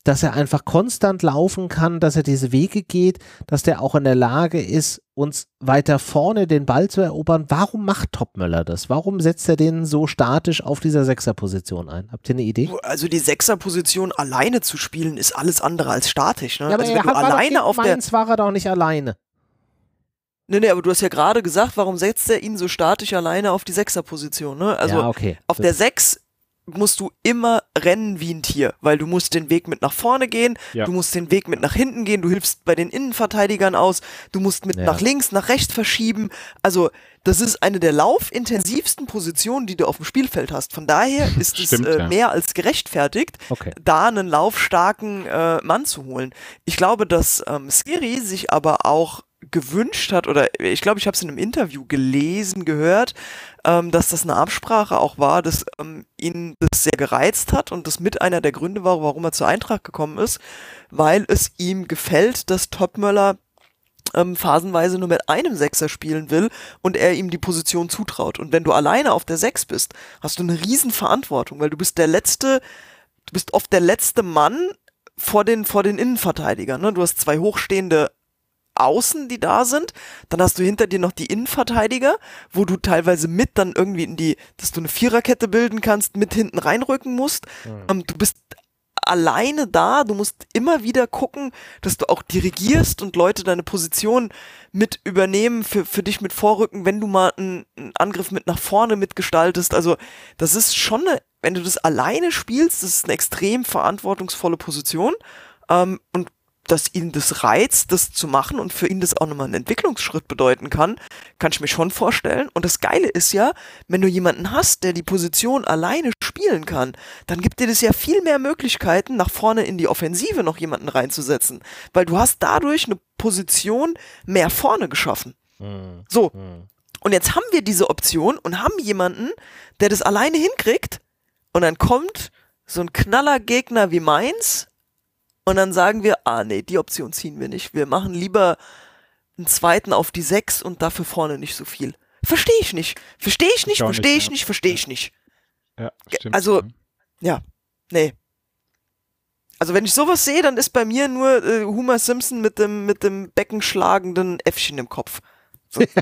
A: Dass er einfach konstant laufen kann, dass er diese Wege geht, dass der auch in der Lage ist, uns weiter vorne den Ball zu erobern. Warum macht Topmöller das? Warum setzt er den so statisch auf dieser Sechserposition ein? Habt ihr eine Idee?
B: Also die Sechserposition alleine zu spielen ist alles andere als statisch. Ne? Ja, aber also er hat, alleine auf
A: der war er doch nicht alleine.
B: Nee, nee, aber du hast ja gerade gesagt, warum setzt er ihn so statisch alleine auf die Sechserposition, ne? Also ja, okay. auf der Sechs musst du immer rennen wie ein Tier, weil du musst den Weg mit nach vorne gehen, ja. du musst den Weg mit nach hinten gehen, du hilfst bei den Innenverteidigern aus, du musst mit ja. nach links, nach rechts verschieben. Also das ist eine der laufintensivsten Positionen, die du auf dem Spielfeld hast. Von daher ist Stimmt, es äh, ja. mehr als gerechtfertigt, okay. da einen laufstarken äh, Mann zu holen. Ich glaube, dass ähm, Skiri sich aber auch gewünscht hat, oder ich glaube, ich habe es in einem Interview gelesen, gehört, ähm, dass das eine Absprache auch war, dass ähm, ihn das sehr gereizt hat und das mit einer der Gründe war, warum er zur Eintracht gekommen ist, weil es ihm gefällt, dass Topmöller ähm, phasenweise nur mit einem Sechser spielen will und er ihm die Position zutraut. Und wenn du alleine auf der Sechs bist, hast du eine riesen Verantwortung, weil du bist der letzte, du bist oft der letzte Mann vor den, vor den Innenverteidigern. Ne? Du hast zwei hochstehende Außen, die da sind. Dann hast du hinter dir noch die Innenverteidiger, wo du teilweise mit dann irgendwie in die, dass du eine Viererkette bilden kannst, mit hinten reinrücken musst. Mhm. Ähm, du bist alleine da, du musst immer wieder gucken, dass du auch dirigierst und Leute deine Position mit übernehmen, für, für dich mit vorrücken, wenn du mal einen, einen Angriff mit nach vorne mitgestaltest. Also das ist schon eine, wenn du das alleine spielst, das ist eine extrem verantwortungsvolle Position. Ähm, und dass ihn das reizt, das zu machen und für ihn das auch nochmal einen Entwicklungsschritt bedeuten kann, kann ich mir schon vorstellen. Und das Geile ist ja, wenn du jemanden hast, der die Position alleine spielen kann, dann gibt dir das ja viel mehr Möglichkeiten, nach vorne in die Offensive noch jemanden reinzusetzen. Weil du hast dadurch eine Position mehr vorne geschaffen. Mhm. So. Mhm. Und jetzt haben wir diese Option und haben jemanden, der das alleine hinkriegt. Und dann kommt so ein Knallergegner wie Mainz und dann sagen wir, ah nee, die Option ziehen wir nicht. Wir machen lieber einen zweiten auf die sechs und dafür vorne nicht so viel. Verstehe ich nicht. Verstehe ich nicht, verstehe ich nicht, verstehe ich nicht.
C: Ja, stimmt.
B: Also, ja, nee. Also wenn ich sowas sehe, dann ist bei mir nur äh, Homer Simpson mit dem, mit dem beckenschlagenden Äffchen im Kopf. So.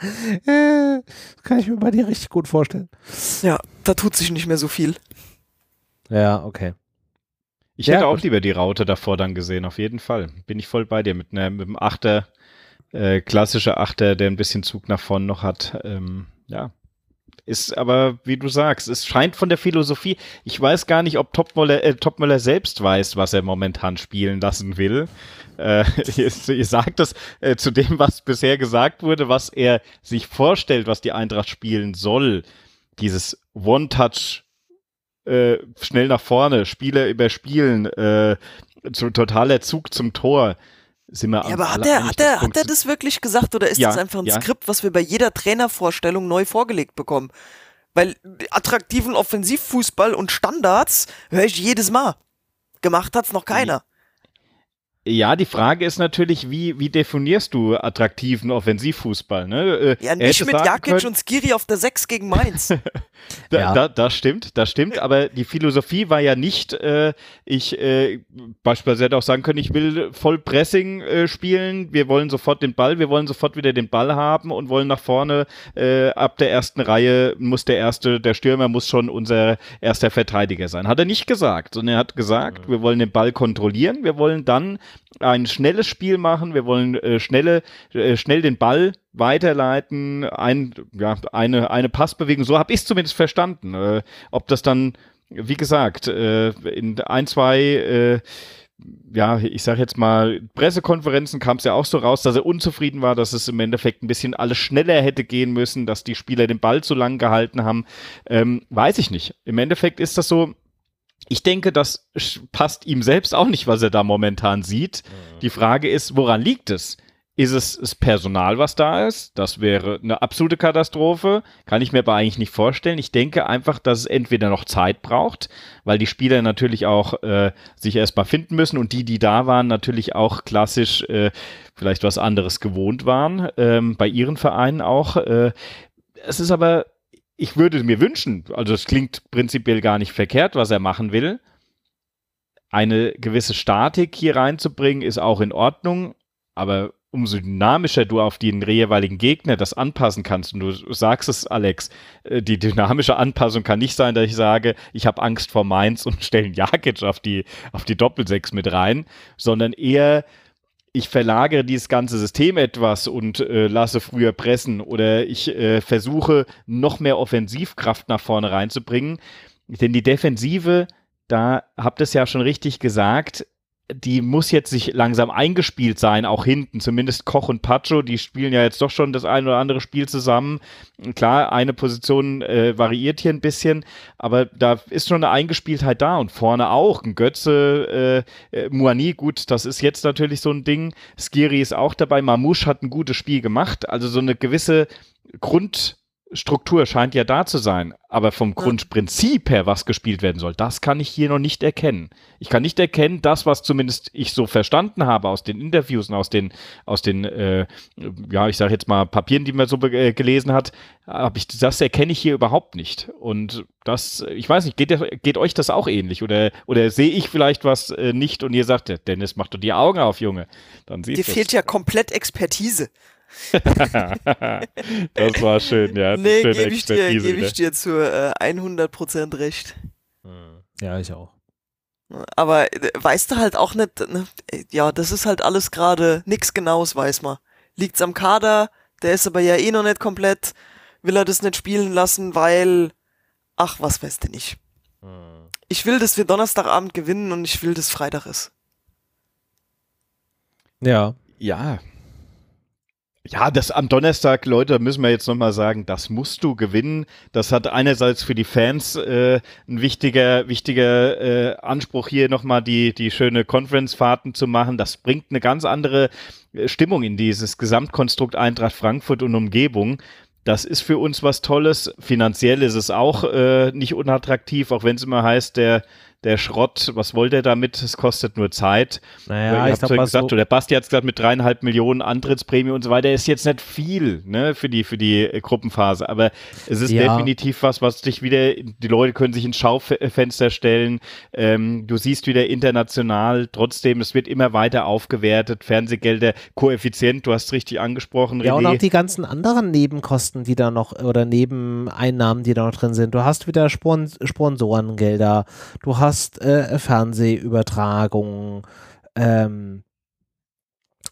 A: Das kann ich mir bei dir richtig gut vorstellen.
B: Ja, da tut sich nicht mehr so viel.
A: Ja, okay.
C: Ich ja, hätte auch lieber die Raute davor dann gesehen, auf jeden Fall. Bin ich voll bei dir mit, ne, mit einem Achter, äh, klassischer Achter, der ein bisschen Zug nach vorn noch hat. Ähm, ja. Ist aber, wie du sagst, es scheint von der Philosophie, ich weiß gar nicht, ob Topmöller, äh, Topmöller selbst weiß, was er momentan spielen lassen will. Äh, ihr, ihr sagt es äh, zu dem, was bisher gesagt wurde, was er sich vorstellt, was die Eintracht spielen soll. Dieses One-Touch äh, schnell nach vorne, Spieler überspielen, äh, zu, totaler Zug zum Tor. sind wir
B: ja, aber hat er, hat, er, hat er das wirklich gesagt oder ist ja, das einfach ein ja. Skript, was wir bei jeder Trainervorstellung neu vorgelegt bekommen? Weil attraktiven Offensivfußball und Standards höre ich jedes Mal. Gemacht hat's noch keiner.
C: Ja, die Frage ist natürlich, wie, wie definierst du attraktiven Offensivfußball? Ne?
B: Äh, ja, nicht mit Jakic können, und Skiri auf der 6 gegen Mainz.
C: da, ja. da, das stimmt, das stimmt, aber die Philosophie war ja nicht, äh, ich äh, beispielsweise hätte auch sagen können, ich will voll Pressing äh, spielen, wir wollen sofort den Ball, wir wollen sofort wieder den Ball haben und wollen nach vorne äh, ab der ersten Reihe muss der erste, der Stürmer muss schon unser erster Verteidiger sein. Hat er nicht gesagt, sondern er hat gesagt, mhm. wir wollen den Ball kontrollieren, wir wollen dann ein schnelles Spiel machen, wir wollen äh, schnelle, äh, schnell den Ball weiterleiten, ein, ja, eine, eine Passbewegung, so habe ich es zumindest verstanden. Äh, ob das dann, wie gesagt, äh, in ein, zwei äh, ja, ich sage jetzt mal, Pressekonferenzen kam es ja auch so raus, dass er unzufrieden war, dass es im Endeffekt ein bisschen alles schneller hätte gehen müssen, dass die Spieler den Ball zu lang gehalten haben. Ähm, weiß ich nicht. Im Endeffekt ist das so, ich denke, das passt ihm selbst auch nicht, was er da momentan sieht. Mhm. Die Frage ist, woran liegt es? Ist es das Personal, was da ist? Das wäre eine absolute Katastrophe. Kann ich mir aber eigentlich nicht vorstellen. Ich denke einfach, dass es entweder noch Zeit braucht, weil die Spieler natürlich auch äh, sich erstmal finden müssen und die, die da waren, natürlich auch klassisch äh, vielleicht was anderes gewohnt waren, ähm, bei ihren Vereinen auch. Äh, es ist aber ich würde mir wünschen, also es klingt prinzipiell gar nicht verkehrt, was er machen will. Eine gewisse Statik hier reinzubringen, ist auch in Ordnung, aber umso dynamischer du auf den jeweiligen Gegner das anpassen kannst, und du sagst es, Alex, äh, die dynamische Anpassung kann nicht sein, dass ich sage, ich habe Angst vor Mainz und stelle einen Jakic auf die, auf die Doppelsechs mit rein, sondern eher ich verlagere dieses ganze System etwas und äh, lasse früher pressen oder ich äh, versuche noch mehr Offensivkraft nach vorne reinzubringen. Denn die Defensive, da habt ihr es ja schon richtig gesagt, die muss jetzt sich langsam eingespielt sein, auch hinten. Zumindest Koch und Pacho, die spielen ja jetzt doch schon das ein oder andere Spiel zusammen. Klar, eine Position äh, variiert hier ein bisschen, aber da ist schon eine Eingespieltheit da und vorne auch. Ein Götze, äh, äh, Muani, gut, das ist jetzt natürlich so ein Ding. Skiri ist auch dabei. Mamouche hat ein gutes Spiel gemacht. Also so eine gewisse Grund, Struktur scheint ja da zu sein, aber vom Grundprinzip her, was gespielt werden soll, das kann ich hier noch nicht erkennen. Ich kann nicht erkennen, das, was zumindest ich so verstanden habe aus den Interviews und aus den, aus den, äh, ja, ich sage jetzt mal Papieren, die man so äh, gelesen hat, habe ich, das erkenne ich hier überhaupt nicht. Und das, ich weiß nicht, geht, geht euch das auch ähnlich oder, oder sehe ich vielleicht was äh, nicht und ihr sagt, Dennis, mach doch die Augen auf, Junge.
B: Dann Dir fehlt ja komplett Expertise.
C: das war schön, ja.
B: Nee, gebe ich, dir, geb ich dir zu äh, 100% recht.
A: Hm. Ja, ich auch.
B: Aber äh, weißt du halt auch nicht, ne? ja, das ist halt alles gerade nichts Genaues, weiß man. Liegt's am Kader, der ist aber ja eh noch nicht komplett, will er das nicht spielen lassen, weil, ach, was weißt du nicht. Hm. Ich will, dass wir Donnerstagabend gewinnen und ich will, dass Freitag ist.
C: Ja. Ja, ja, das am Donnerstag, Leute, müssen wir jetzt nochmal sagen, das musst du gewinnen. Das hat einerseits für die Fans äh, ein wichtiger, wichtiger äh, Anspruch hier nochmal die, die schöne Conference-Fahrten zu machen. Das bringt eine ganz andere äh, Stimmung in dieses Gesamtkonstrukt Eintracht Frankfurt und Umgebung. Das ist für uns was Tolles. Finanziell ist es auch äh, nicht unattraktiv, auch wenn es immer heißt, der der Schrott, was wollt er damit? Es kostet nur Zeit.
A: Naja,
C: ich habe gesagt, so der Basti hat es gesagt, mit dreieinhalb Millionen Antrittsprämie und so weiter, ist jetzt nicht viel ne, für, die, für die äh, Gruppenphase. Aber es ist ja. definitiv was, was dich wieder, die Leute können sich ins Schaufenster stellen. Ähm, du siehst wieder international, trotzdem, es wird immer weiter aufgewertet. Fernsehgelder, Koeffizient, du hast es richtig angesprochen.
A: Ja, René. und auch die ganzen anderen Nebenkosten, die da noch, oder Nebeneinnahmen, die da noch drin sind. Du hast wieder Spons Sponsorengelder, du hast hast äh, Fernsehübertragungen, ähm,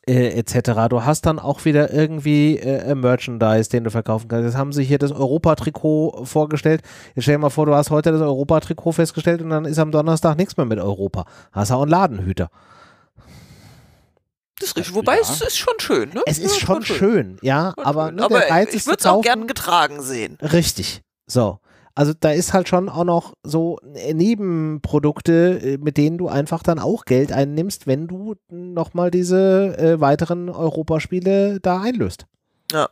A: äh, etc. Du hast dann auch wieder irgendwie äh, Merchandise, den du verkaufen kannst. Jetzt haben sie hier das Europa-Trikot vorgestellt. Jetzt stell dir mal vor, du hast heute das Europa-Trikot festgestellt und dann ist am Donnerstag nichts mehr mit Europa. Hast du auch einen Ladenhüter.
B: Das ist richtig. Wobei ja. es ist schon schön, ne?
A: Es ist ja, schon schön, schön, ja, aber,
B: ne, aber ich würde es auch gern getragen sehen.
A: Richtig. So. Also da ist halt schon auch noch so Nebenprodukte, äh, mit denen du einfach dann auch Geld einnimmst, wenn du nochmal diese äh, weiteren Europaspiele da einlöst.
B: Ja,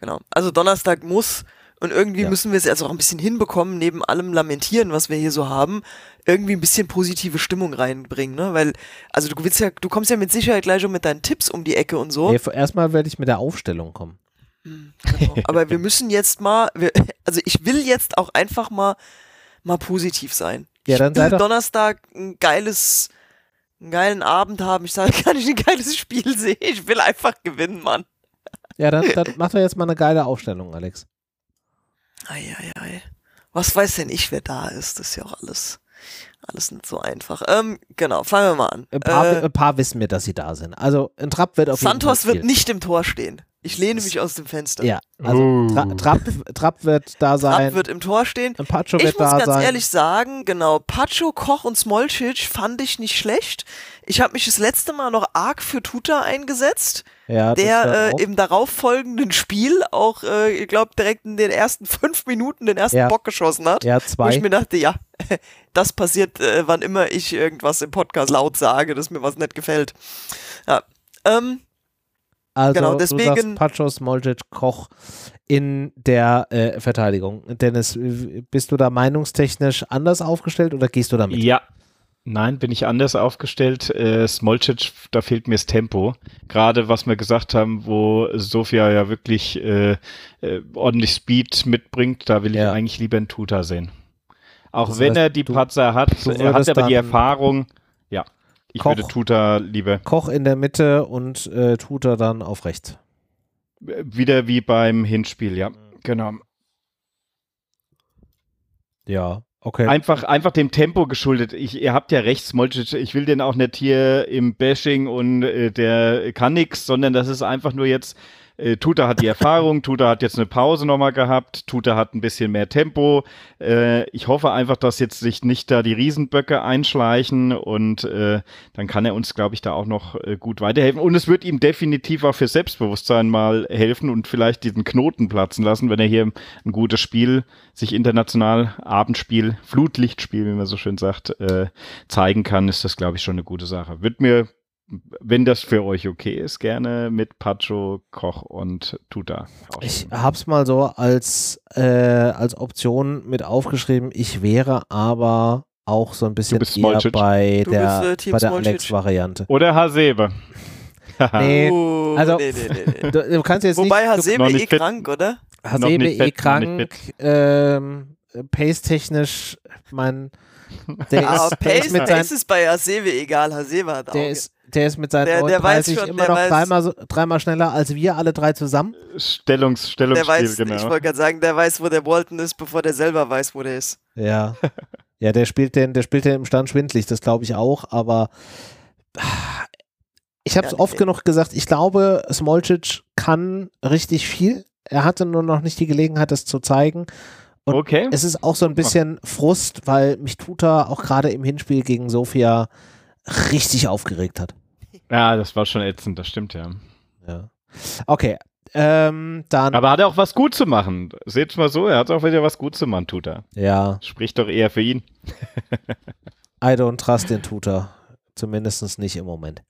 B: genau. Also Donnerstag muss und irgendwie
A: Ja.
B: müssen wir es jetzt auch ein bisschen hinbekommen, neben allem Lamentieren, was wir hier so haben, irgendwie ein bisschen positive Stimmung reinbringen, ne? Weil, also du willst ja, du kommst ja mit Sicherheit gleich schon mit deinen Tipps um die Ecke und so.
A: Nee, erstmal werde ich mit der Aufstellung kommen.
B: Genau. Aber wir müssen jetzt mal, wir, also ich will jetzt auch einfach mal, mal positiv sein.
A: Ja,
B: ich
A: dann sei
B: will Donnerstag ein geiles, einen geilen Abend haben. Ich sage gar nicht ein geiles Spiel sehen. Ich will einfach gewinnen, Mann.
A: Ja, dann, dann mach doch jetzt mal eine geile Aufstellung, Alex.
B: Eieiei. Was weiß denn ich, wer da ist? Das ist ja auch alles, alles nicht so einfach. Ähm, genau, fangen wir mal an.
A: Ein paar,
B: Äh,
A: ein paar wissen wir, dass sie da sind. Also ein Trapp wird auf
B: Santos
A: jeden Fall
B: wird nicht im Tor stehen. Ich lehne mich aus dem Fenster.
A: Ja, also
C: Uh.
A: Tra Trapp, Trapp wird da sein.
B: Trapp wird im Tor stehen.
A: ein Pacho
B: Ich
A: wird
B: muss
A: da
B: ganz
A: sein.
B: ehrlich sagen, genau, Pacho, Koch und Smolcic fand ich nicht schlecht. Ich habe mich das letzte Mal noch arg für Tuta eingesetzt,
A: ja,
B: der äh, im darauffolgenden Spiel auch, äh, ich glaube, direkt in den ersten fünf Minuten den ersten
A: Ja.
B: Bock geschossen hat.
A: ja,
B: Wo
A: zwei.
B: ich mir dachte, ja, das passiert, äh, wann immer ich irgendwas im Podcast laut sage, dass mir was nicht gefällt. Ja, ähm,
A: Also
B: Genau,
A: du
B: deswegen-
A: sagst Pacho, Smolcic, Koch in der äh, Verteidigung. Dennis, bist du da meinungstechnisch anders aufgestellt oder gehst du damit?
C: Ja. Nein, bin ich anders aufgestellt. Äh, Smolcic, da fehlt mir das Tempo. Gerade was wir gesagt haben, wo Sofia ja wirklich äh, äh, ordentlich Speed mitbringt, da will
A: Ja.
C: ich eigentlich lieber einen Tuta sehen. Auch
A: Das
C: wenn
A: heißt,
C: er die
A: du-
C: Patzer hat,
A: du
C: er hat aber die
A: dann
C: Erfahrung. Ich
A: Koch.
C: würde Tuta lieber
A: Koch in der Mitte und äh, Tuta dann auf rechts.
C: äh, wieder wie beim Hinspiel, ja. Genau.
A: Ja, okay.
C: Einfach, einfach dem Tempo geschuldet. Ich, ihr habt ja recht, Smolcic, ich will den auch nicht hier im Bashing und äh, der kann nix, sondern das ist einfach nur jetzt, äh, Tuta hat die Erfahrung, Tuta hat jetzt eine Pause nochmal gehabt, Tuta hat ein bisschen mehr Tempo. Äh, ich hoffe einfach, dass jetzt sich nicht da die Riesenböcke einschleichen und äh, dann kann er uns, glaube ich, da auch noch äh, gut weiterhelfen. Und es wird ihm definitiv auch für Selbstbewusstsein mal helfen und vielleicht diesen Knoten platzen lassen, wenn er hier ein gutes Spiel, sich international Abendspiel, Flutlichtspiel, wie man so schön sagt, äh, zeigen kann, ist das, glaube ich, schon eine gute Sache. Wird mir, wenn das für euch okay ist, gerne mit Pacho, Koch und Tuta.
A: Ich hab's mal so als, äh, als Option mit aufgeschrieben. Ich wäre aber auch so ein bisschen eher
C: Smolcic.
A: bei
B: Du
A: der,
B: bist, äh,
A: bei der. Alex-Variante.
C: Oder Hasebe.
A: Nee,
B: oh,
A: also-
B: nee, nee, nee, nee.
A: Du, du kannst jetzt
B: Wobei
A: nicht,
B: Hasebe eh
C: fit.
B: krank, oder?
A: Hasebe eh
C: fit,
A: krank, ähm, pace-technisch, mein, der
B: Ah,
A: ist,
B: Pace,
A: mit seinen,
B: Pace ist bei Hasebe egal. Hasebe hat
A: der
B: Auge.
A: ist, der ist mit seinen
B: Der- der weiß
A: 39
B: schon,
A: immer
B: der
A: noch
B: weiß-
A: dreimal, so, dreimal schneller als wir alle drei zusammen.
C: Stellungs,
B: der
C: Stellungsspiel,
B: weiß,
C: genau.
B: ich wollte gerade sagen, der weiß, wo der Walton ist, bevor der selber weiß, wo der ist.
A: Ja. Ja, der spielt den, der spielt den im Stand schwindlig, das glaube ich auch, aber ich habe es
B: Ja,
A: oft
B: nee.
A: genug gesagt, ich glaube, Smolcic kann richtig viel. Er hatte nur noch nicht die Gelegenheit, das zu zeigen. Und
C: okay.
A: Es ist auch so ein bisschen Frust, weil mich Tuta auch gerade im Hinspiel gegen Sofia richtig aufgeregt hat.
C: Ja, das war schon ätzend, das stimmt ja.
A: Ja. Okay, ähm, dann,
C: Aber hat er auch was gut zu machen? Seht's mal so, er hat auch wieder was gut zu machen, tut er.
A: ja,
C: Spricht doch eher für ihn.
A: I don't trust den Tuta. Zumindest nicht im Moment.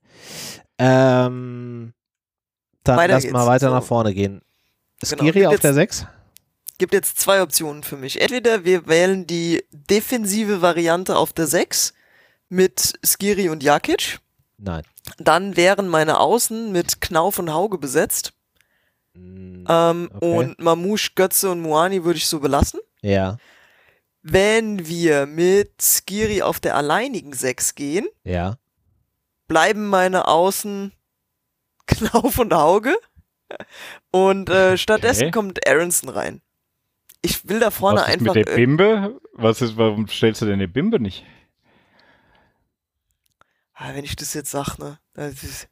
A: Ähm, dann
B: Weiter
A: lass mal weiter
B: So.
A: nach vorne gehen.
B: Genau,
A: Skiri
B: gibt
A: auf
B: jetzt-
A: der 6?
B: Gibt jetzt zwei Optionen für mich. Entweder wir wählen die defensive Variante auf der 6 mit Skiri und Jakic.
A: Nein.
B: Dann wären meine Außen mit Knauf und Hauge besetzt.
A: Mm,
B: Ähm,
A: Okay.
B: Und Mamouche, Götze und Muani würde ich so belassen.
A: Ja,
B: Wenn wir mit Skiri auf der alleinigen 6 gehen,
A: ja.
B: bleiben meine Außen Knauf und Hauge. Und äh, stattdessen
C: Okay.
B: kommt Aronson rein. Ich will da vorne
C: Was ist
B: einfach.
C: mit der
B: äh,
C: Bimbe? Was ist, warum stellst du denn die Bimbe nicht?
B: Ah, wenn ich das jetzt sag, ne? das ist-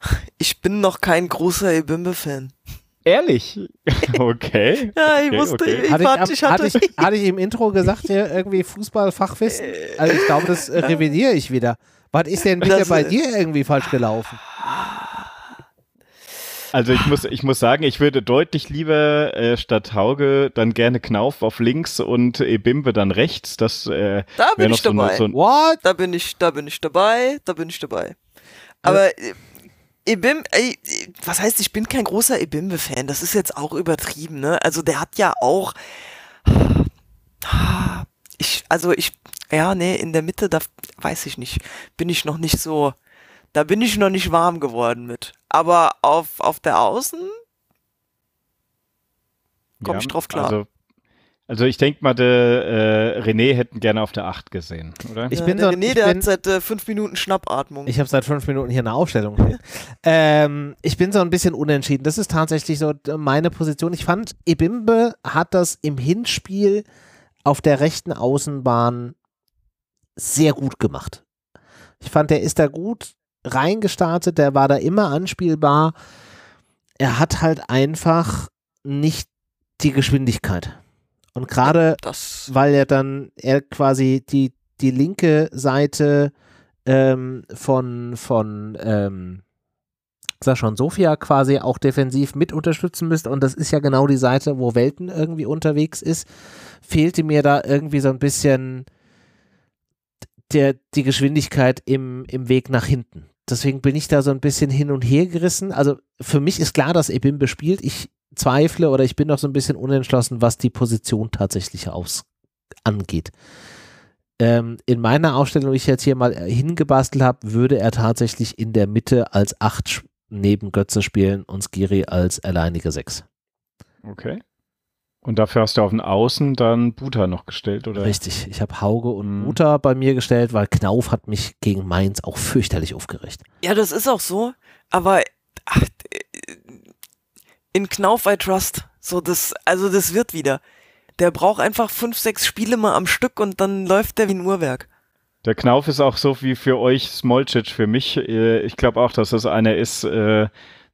B: Ich bin noch kein großer Ebimbe-Fan.
C: Ehrlich? Okay.
B: Ja, ich
C: Okay,
B: wusste,
C: okay.
B: ich,
A: Hatte ich,
B: warte, ich hatte.
A: hatte, ich, hatte ich im Intro gesagt, hier irgendwie Fußballfachwissen? Also ich glaube, das äh, revidiere ich wieder. Was ist denn wieder
B: Das,
A: bei
B: äh,
A: dir irgendwie falsch gelaufen?
C: Also ich muss, ich muss sagen, ich würde deutlich lieber äh, statt Hauge dann gerne Knauf auf links und Ebimbe dann rechts. Das äh,
B: Da bin ich
C: so
B: dabei.
C: so ein-
A: What?
B: Da bin ich, da bin ich dabei, da bin ich dabei. Aber äh, Ebim, ey, äh, was heißt, ich bin kein großer Ebimbe-Fan, das ist jetzt auch übertrieben, ne? Also der hat ja auch, ich, also ich, ja, nee, in der Mitte, da weiß ich nicht, bin ich noch nicht so, da bin ich noch nicht warm geworden mit. Aber auf, auf der Außen, Komm ich drauf klar.
C: Also, also ich denke mal, der äh, René hätten gerne auf der 8 gesehen, oder?
A: Ich
B: äh,
A: bin
B: der
A: so-
B: René,
A: ich
B: der
A: bin-
B: hat seit äh, fünf Minuten Schnappatmung.
A: Ich habe seit fünf Minuten hier eine Aufstellung. ähm, ich bin so ein bisschen unentschieden. Das ist tatsächlich so meine Position. Ich fand, Ebimbe hat das im Hinspiel auf der rechten Außenbahn sehr gut gemacht. Ich fand, der ist da gut reingestartet, der war da immer anspielbar. Er hat halt einfach nicht die Geschwindigkeit. Und gerade
B: das,
A: weil er dann er quasi die, die linke Seite ähm, von, von ähm, Sascha und Sofia quasi auch defensiv mit unterstützen müsste. Und das ist ja genau die Seite, wo Welten irgendwie unterwegs ist. Fehlte mir da irgendwie so ein bisschen der, die Geschwindigkeit im, im Weg nach hinten. Deswegen bin ich da so ein bisschen hin und her gerissen. Also für mich ist klar, dass Ebimbe spielt. Ich zweifle oder ich bin noch so ein bisschen unentschlossen, was die Position tatsächlich aus angeht. Ähm, in meiner Aufstellung, die ich jetzt hier mal äh, hingebastelt habe, würde er tatsächlich in der Mitte als 8 neben Götze spielen und Skiri als alleinige 6.
C: Okay. Und dafür hast du auf den Außen dann Buta noch gestellt, oder?
A: Richtig. Ich habe Hauge und
C: Mhm.
A: Mutter bei mir gestellt, weil Knauf hat mich gegen Mainz auch fürchterlich aufgeregt.
B: Ja, das ist auch so, aber ach, in Knauf I trust. So das, also das wird wieder. Der braucht einfach fünf, sechs Spiele mal am Stück und dann läuft der wie ein Uhrwerk.
C: Der Knauf ist auch so wie für euch Smolcic für mich. Äh, Ich glaube auch, dass das einer ist, äh,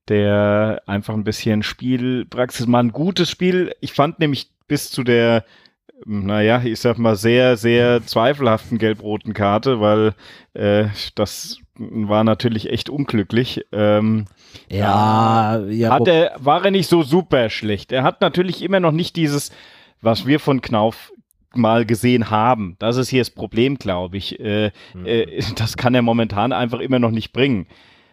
C: der einfach ein bisschen Spielpraxis, mal ein gutes Spiel. Ich fand nämlich bis zu der, naja, ich sag mal, sehr, sehr zweifelhaften gelb-roten Karte, weil äh, das war natürlich echt unglücklich. Ähm,
A: Ja, ja.
C: hat er, war er nicht so super schlecht. Er hat natürlich immer noch nicht dieses, was wir von Knauf mal gesehen haben. Das ist hier das Problem, glaube ich. Äh,
A: Mhm.
C: äh, das kann er momentan einfach immer noch nicht bringen.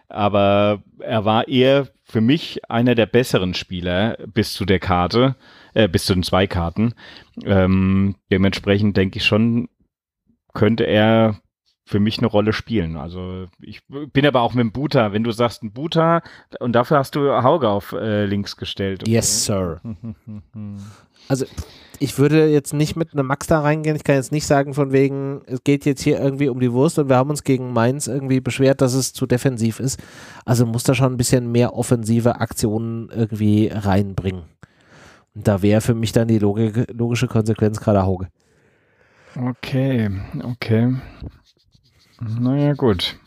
C: Aber er war eher für mich einer der besseren Spieler bis zu der Karte, äh, bis zu den zwei Karten. Ähm, dementsprechend denke ich schon, könnte er für mich eine Rolle spielen. Also ich bin aber auch mit dem Buta. Wenn du sagst ein Buta und dafür hast du Hauge auf äh, links gestellt. Okay.
A: Yes, sir. Also ich würde jetzt nicht mit einem Max da reingehen. Ich kann jetzt nicht sagen von wegen, es geht jetzt hier irgendwie um die Wurst und wir haben uns gegen Mainz irgendwie beschwert, dass es zu defensiv ist. Also muss da schon ein bisschen mehr offensive Aktionen irgendwie reinbringen. Und da wäre für mich dann die Logik, logische Konsequenz gerade Hauge.
C: Okay, okay. Naja, gut.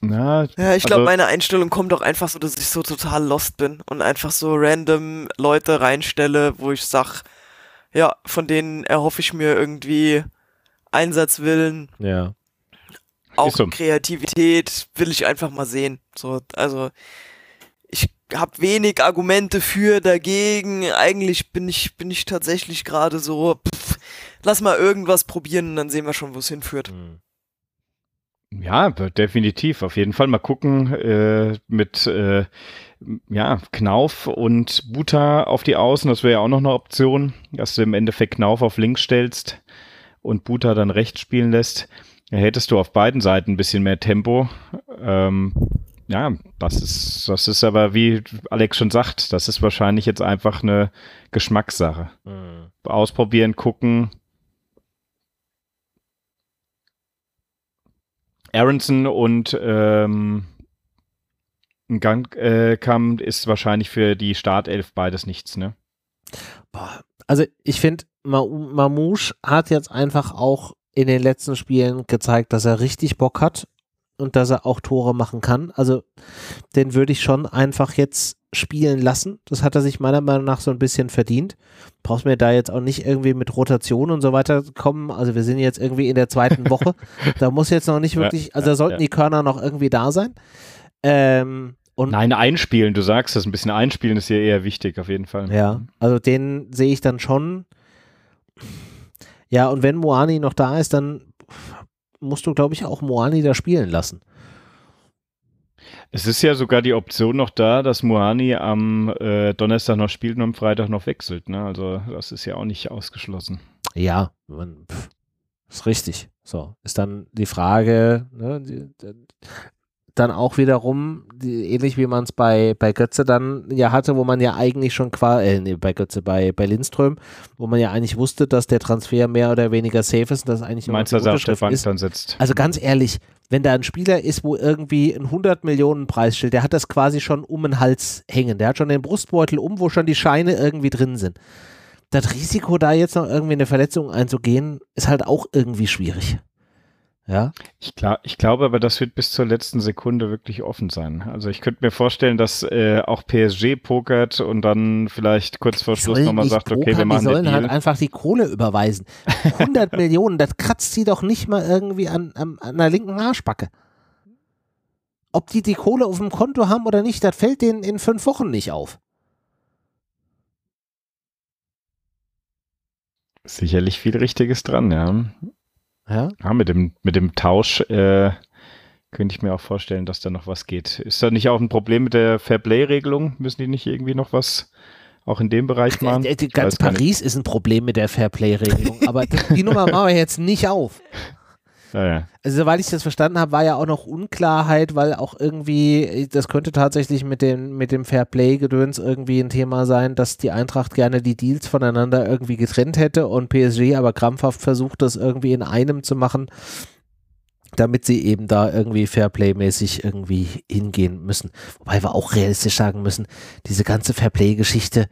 C: Na,
B: Ja, ich glaube,
C: also-
B: meine Einstellung kommt doch einfach so, dass ich so total lost bin und einfach so random Leute reinstelle, wo ich sag, ja, von denen erhoffe ich mir irgendwie Einsatzwillen,
A: Ja.
B: auch
C: so.
B: Kreativität, will ich einfach mal sehen. So, also ich habe wenig Argumente für, dagegen. Eigentlich bin ich bin ich tatsächlich gerade so, pff, lass mal irgendwas probieren und dann sehen wir schon, wo es hinführt.
C: Ja, definitiv. Auf jeden Fall mal gucken äh, mit äh, ja, Knauf und Buta auf die Außen. Das wäre ja auch noch eine Option, dass du im Endeffekt Knauf auf links stellst und Buta dann rechts spielen lässt. Da hättest du auf beiden Seiten ein bisschen mehr Tempo. Ähm, ja, das ist, das ist aber, wie Alex schon sagt, das ist wahrscheinlich jetzt einfach eine Geschmackssache. Ausprobieren, gucken. Aronson und ähm, Gang äh, kam, ist wahrscheinlich für die Startelf beides nichts, ne?
A: Boah, also ich finde, Ma Mamouche hat jetzt einfach auch in den letzten Spielen gezeigt, dass er richtig Bock hat und dass er auch Tore machen kann. Also den würde ich schon einfach jetzt spielen lassen. Das hat er sich meiner Meinung nach so ein bisschen verdient. Brauchst mir da jetzt auch nicht irgendwie mit Rotation und so weiter kommen. Also wir sind jetzt irgendwie in der zweiten Woche. da muss jetzt noch nicht wirklich, also da sollten die Körner noch irgendwie da sein. Ähm,
C: Und Nein, einspielen, du sagst das, ein bisschen einspielen ist hier eher wichtig, auf jeden Fall.
A: Ja, also den sehe ich dann schon. Ja, und wenn Moani noch da ist, dann musst du, glaube ich, auch Moani da spielen lassen.
C: Es ist ja sogar die Option noch da, dass Moani am äh, Donnerstag noch spielt und am Freitag noch wechselt. Ne? Also das ist ja auch nicht ausgeschlossen.
A: Ja, man, pff, ist richtig. So, ist dann die Frage, ne, die, dann auch wiederum, die, ähnlich wie man es bei, bei Götze dann ja hatte, wo man ja eigentlich schon quasi, äh, nee, bei Götze, bei, bei Lindström, wo man ja eigentlich wusste, dass der Transfer mehr oder weniger safe ist und dass eigentlich
C: Meinst dass der Bank ist. dann sitzt?
A: Also ganz ehrlich, wenn da ein Spieler ist, wo irgendwie ein 100 Millionen Preis steht, der hat das quasi schon um den Hals hängen, der hat schon den Brustbeutel um, wo schon die Scheine irgendwie drin sind. Das Risiko, da jetzt noch irgendwie eine Verletzung einzugehen, ist halt auch irgendwie schwierig. Ja.
C: Ich, glaub, ich glaube aber, das wird bis zur letzten Sekunde wirklich offen sein. Also ich könnte mir vorstellen, dass äh, auch PSG pokert und dann vielleicht kurz vor Schluss nochmal sagt, pokern, okay, wir machen
A: Die sollen halt einfach die Kohle überweisen. 100 Millionen, das kratzt sie doch nicht mal irgendwie an, an, an der linken Arschbacke. Ob die die Kohle auf dem Konto haben oder nicht, das fällt denen in fünf Wochen nicht auf.
C: Sicherlich viel Richtiges dran, ja. Ja, ja mit, dem, mit dem Tausch äh, könnte ich mir auch vorstellen, dass da noch was geht. Ist da nicht auch ein Problem mit der Fairplay-Regelung? Müssen die nicht irgendwie noch was auch in dem Bereich machen?
A: Ganz Paris ist ein Problem mit der Fairplay-Regelung, aber die Nummer machen wir jetzt nicht auf. Ja, ja. Also, soweit ich das verstanden habe, war ja auch noch Unklarheit, weil auch irgendwie, das könnte tatsächlich mit dem, mit dem Fairplay-Gedöns irgendwie ein Thema sein, dass die Eintracht gerne die Deals voneinander irgendwie getrennt hätte und PSG aber krampfhaft versucht, das irgendwie in einem zu machen, damit sie eben da irgendwie Fairplay-mäßig irgendwie hingehen müssen. Wobei wir auch realistisch sagen müssen, diese ganze Fairplay-Geschichte,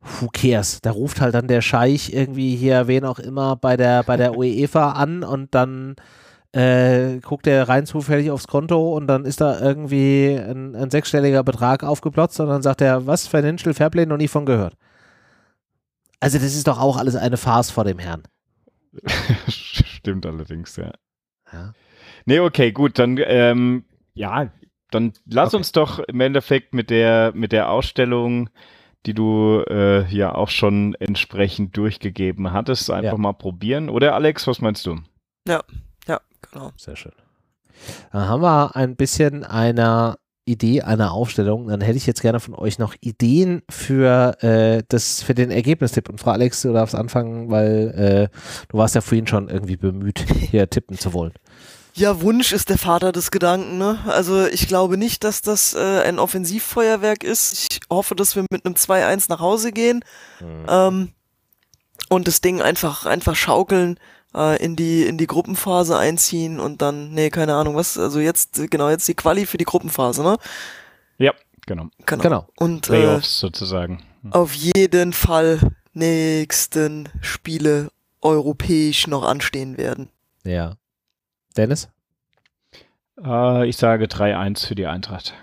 A: who cares? Da ruft halt dann der Scheich irgendwie hier, wen auch immer, bei der, bei der UEFA an und dann äh, guckt er rein zufällig aufs Konto und dann ist da irgendwie ein, ein sechsstelliger Betrag aufgeplotzt und dann sagt er, was, Financial Fairplay, noch nie von gehört. Also das ist doch auch alles eine Farce vor dem Herrn.
C: Stimmt allerdings, ja. ja. Nee, okay, gut, dann, ähm, ja, dann lass okay. uns doch im Endeffekt mit der, mit der Ausstellung die du äh, ja auch schon entsprechend durchgegeben hattest, einfach ja. mal probieren. Oder Alex, was meinst du?
B: Ja, ja, genau.
A: Sehr schön. Dann haben wir ein bisschen einer Idee einer Aufstellung. Dann hätte ich jetzt gerne von euch noch Ideen für äh, das für den Ergebnistipp. Und Frau Alex, du darfst anfangen, weil äh, du warst ja vorhin schon irgendwie bemüht, hier tippen zu wollen.
B: Ja, Wunsch ist der Vater des Gedanken. Ne? Also ich glaube nicht, dass das äh, ein Offensivfeuerwerk ist. Ich hoffe, dass wir mit einem 2-1 nach Hause gehen mhm. ähm, und das Ding einfach einfach schaukeln äh, in die in die Gruppenphase einziehen und dann nee keine Ahnung was. Also jetzt genau jetzt die Quali für die Gruppenphase, ne?
C: Ja, genau.
B: Genau. genau.
C: Und Playoffs äh, sozusagen.
B: Mhm. Auf jeden Fall nächsten Spiele europäisch noch anstehen werden.
A: Ja. Dennis?
C: Äh, ich sage 3-1 für die Eintracht.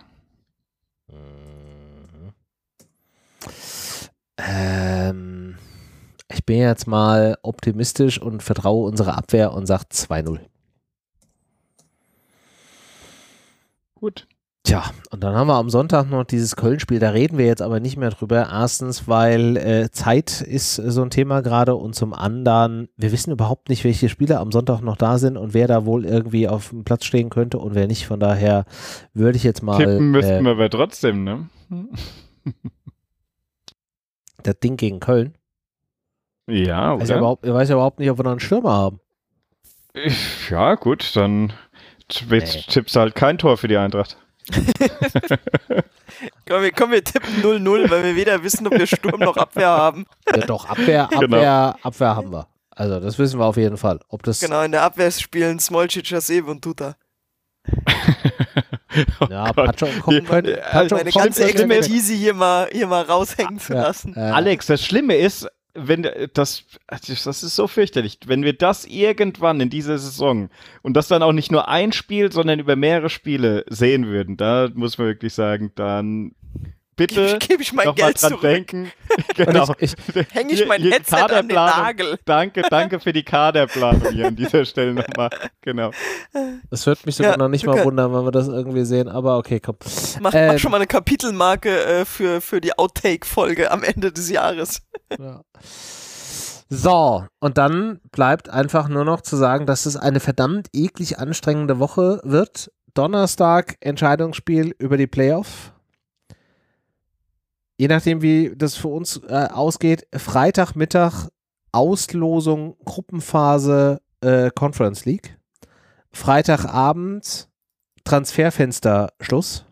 A: Ähm, ich bin jetzt mal optimistisch und vertraue unserer Abwehr und sage 2-0.
C: Gut.
A: Tja, und dann haben wir am Sonntag noch dieses Köln-Spiel, da reden wir jetzt aber nicht mehr drüber. Erstens, weil äh, Zeit ist so ein Thema gerade und zum anderen, wir wissen überhaupt nicht, welche Spieler am Sonntag noch da sind und wer da wohl irgendwie auf dem Platz stehen könnte und wer nicht. Von daher würde ich jetzt mal.
C: Tippen müssten äh, wir aber trotzdem, ne?
A: das Ding gegen Köln.
C: Ja, oder?
A: Ich weiß, ja überhaupt, überhaupt nicht, ob wir noch einen Stürmer haben.
C: Ja, gut, dann nee. tippst du halt kein Tor für die Eintracht.
B: komm, wir, komm, wir tippen 0-0, weil wir weder wissen, ob wir Sturm noch Abwehr haben.
A: Ja, doch, Abwehr, Abwehr, genau. Abwehr haben wir. Also, das wissen wir auf jeden Fall. Ob das
B: genau, in der Abwehr spielen Smolcic, Hasebe und Tuta.
A: oh ja, Pacho kommen können.
B: Pacho meine ganze Expertise hier mal, hier mal raushängen zu lassen.
C: Ja, äh. Alex, das Schlimme ist, wenn das, das ist so fürchterlich, wenn wir das irgendwann in dieser Saison und das dann auch nicht nur ein Spiel, sondern über mehrere Spiele sehen würden, da muss man wirklich sagen, dann bitte
B: gebe ich mein
C: noch
B: Geld
C: mal dran
B: zurück.
C: denken. genau.
A: Ich, ich,
B: Hänge ich mein Headset an den Nagel.
C: Danke, danke für die Kaderplanung hier an dieser Stelle nochmal. Genau.
A: das wird mich sogar
B: Ja,
A: noch nicht mal wundern, wenn wir das irgendwie sehen, aber okay, komm.
B: Mach,
A: Ähm,
B: mach schon mal eine Kapitelmarke äh, für, für die Outtake-Folge am Ende des Jahres.
A: Ja. So, und dann bleibt einfach nur noch zu sagen, dass es eine verdammt eklig anstrengende Woche wird. Donnerstag Entscheidungsspiel über die Playoff. Je nachdem, wie das für uns äh, ausgeht, Freitagmittag Auslosung Gruppenphase äh, Conference League. Freitagabend Transferfenster Schluss.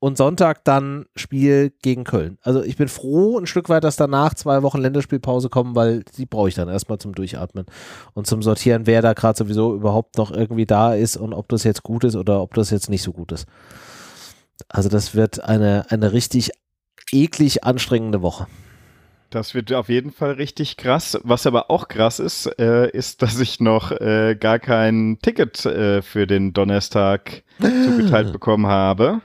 A: Und Sonntag dann Spiel gegen Köln. Also ich bin froh ein Stück weit, dass danach zwei Wochen Länderspielpause kommen, weil die brauche ich dann erstmal zum Durchatmen und zum Sortieren, wer da gerade sowieso überhaupt noch irgendwie da ist und ob das jetzt gut ist oder ob das jetzt nicht so gut ist. Also das wird eine, eine richtig eklig anstrengende Woche.
C: Das wird auf jeden Fall richtig krass. Was aber auch krass ist, äh, ist, dass ich noch äh, gar kein Ticket äh, für den Donnerstag zugeteilt bekommen habe.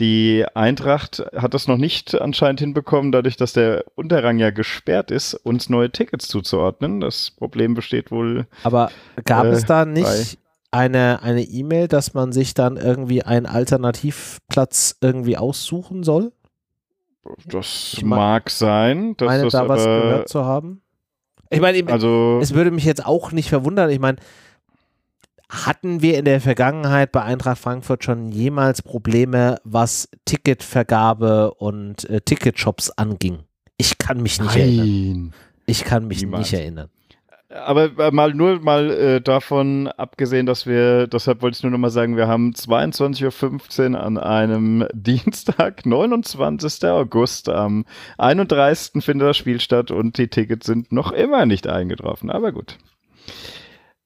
C: Die Eintracht hat das noch nicht anscheinend hinbekommen, dadurch, dass der Unterrang ja gesperrt ist, uns neue Tickets zuzuordnen. Das Problem besteht wohl.
A: Aber gab
C: Äh,
A: es da nicht eine eine E-Mail, dass man sich dann irgendwie einen Alternativplatz irgendwie aussuchen soll?
C: Das
A: Ich mein-
C: mag sein. Dass
A: meine
C: das
A: da was gehört zu haben? Ich meine,
C: Also,
A: es würde mich jetzt auch nicht verwundern. Ich meine, hatten wir in der Vergangenheit bei Eintracht Frankfurt schon jemals Probleme, was Ticketvergabe und äh, Ticketshops anging? Ich kann mich nicht erinnern.
C: nein.
A: Ich kann mich
C: Niemals.
A: nicht erinnern.
C: Aber äh, mal nur mal äh, davon abgesehen, dass wir, deshalb wollte ich nur noch mal sagen, wir haben 22.15 Uhr an einem Dienstag, 29. August, am 31. findet das Spiel statt und die Tickets sind noch immer nicht eingetroffen. Aber gut.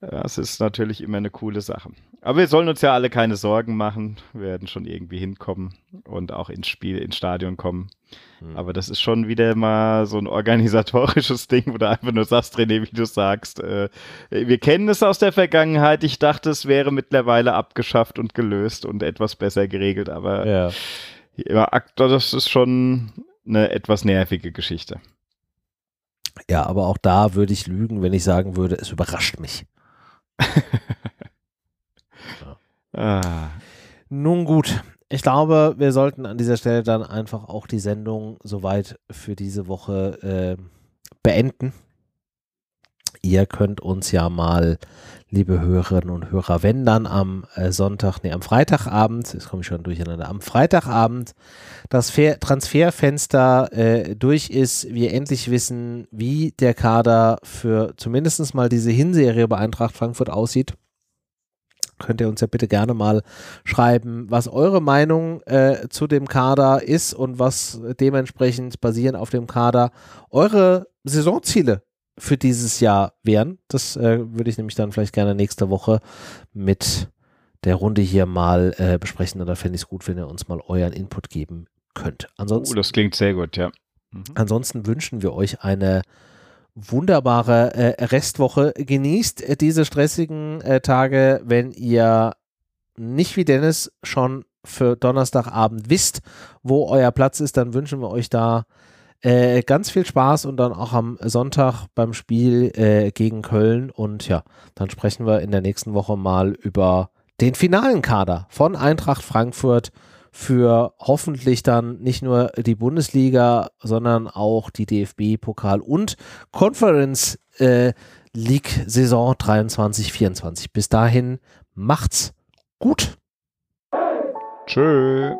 C: Das ist natürlich immer eine coole Sache. Aber wir sollen uns ja alle keine Sorgen machen. Wir werden schon irgendwie hinkommen und auch ins Spiel, ins Stadion kommen.
A: Hm.
C: Aber das ist schon wieder mal so ein organisatorisches Ding, wo du einfach nur sagst, René, wie du sagst. Äh, wir kennen es aus der Vergangenheit. Ich dachte, es wäre mittlerweile abgeschafft und gelöst und etwas besser geregelt. Aber
A: Ja.
C: ja, das ist schon eine etwas nervige Geschichte.
A: ja, aber auch da würde ich lügen, wenn ich sagen würde, es überrascht mich.
C: Ah,
A: Nun gut, ich glaube, wir sollten an dieser Stelle dann einfach auch die Sendung soweit für diese Woche äh, beenden. Ihr könnt uns ja mal, liebe Hörerinnen und Hörer, wenn dann am äh, Sonntag, nee, am Freitagabend, jetzt komme ich schon durcheinander, am Freitagabend das Fer Transferfenster äh, durch ist, wir endlich wissen, wie der Kader für zumindest mal diese Hinserie bei Eintracht Frankfurt aussieht könnt ihr uns ja bitte gerne mal schreiben, was eure Meinung äh, zu dem Kader ist und was dementsprechend basierend auf dem Kader eure Saisonziele für dieses Jahr wären. Das äh, würde ich nämlich dann vielleicht gerne nächste Woche mit der Runde hier mal äh, besprechen. Und da fände ich es gut, wenn ihr uns mal euren Input geben könnt.
C: oh,
A: Ansonsten
C: das klingt sehr gut, ja. Mhm.
A: Ansonsten wünschen wir euch eine wunderbare äh, Restwoche. Genießt äh, diese stressigen äh, Tage, wenn ihr nicht wie Dennis schon für Donnerstagabend wisst, wo euer Platz ist, dann wünschen wir euch da äh, ganz viel Spaß und dann auch am Sonntag beim Spiel äh, gegen Köln. Und ja, dann sprechen wir in der nächsten Woche mal über den finalen Kader von Eintracht Frankfurt für hoffentlich dann nicht nur die Bundesliga, sondern auch die DFB-Pokal und Conference äh, League Saison 23-24. Bis dahin macht's gut.
C: Tschö.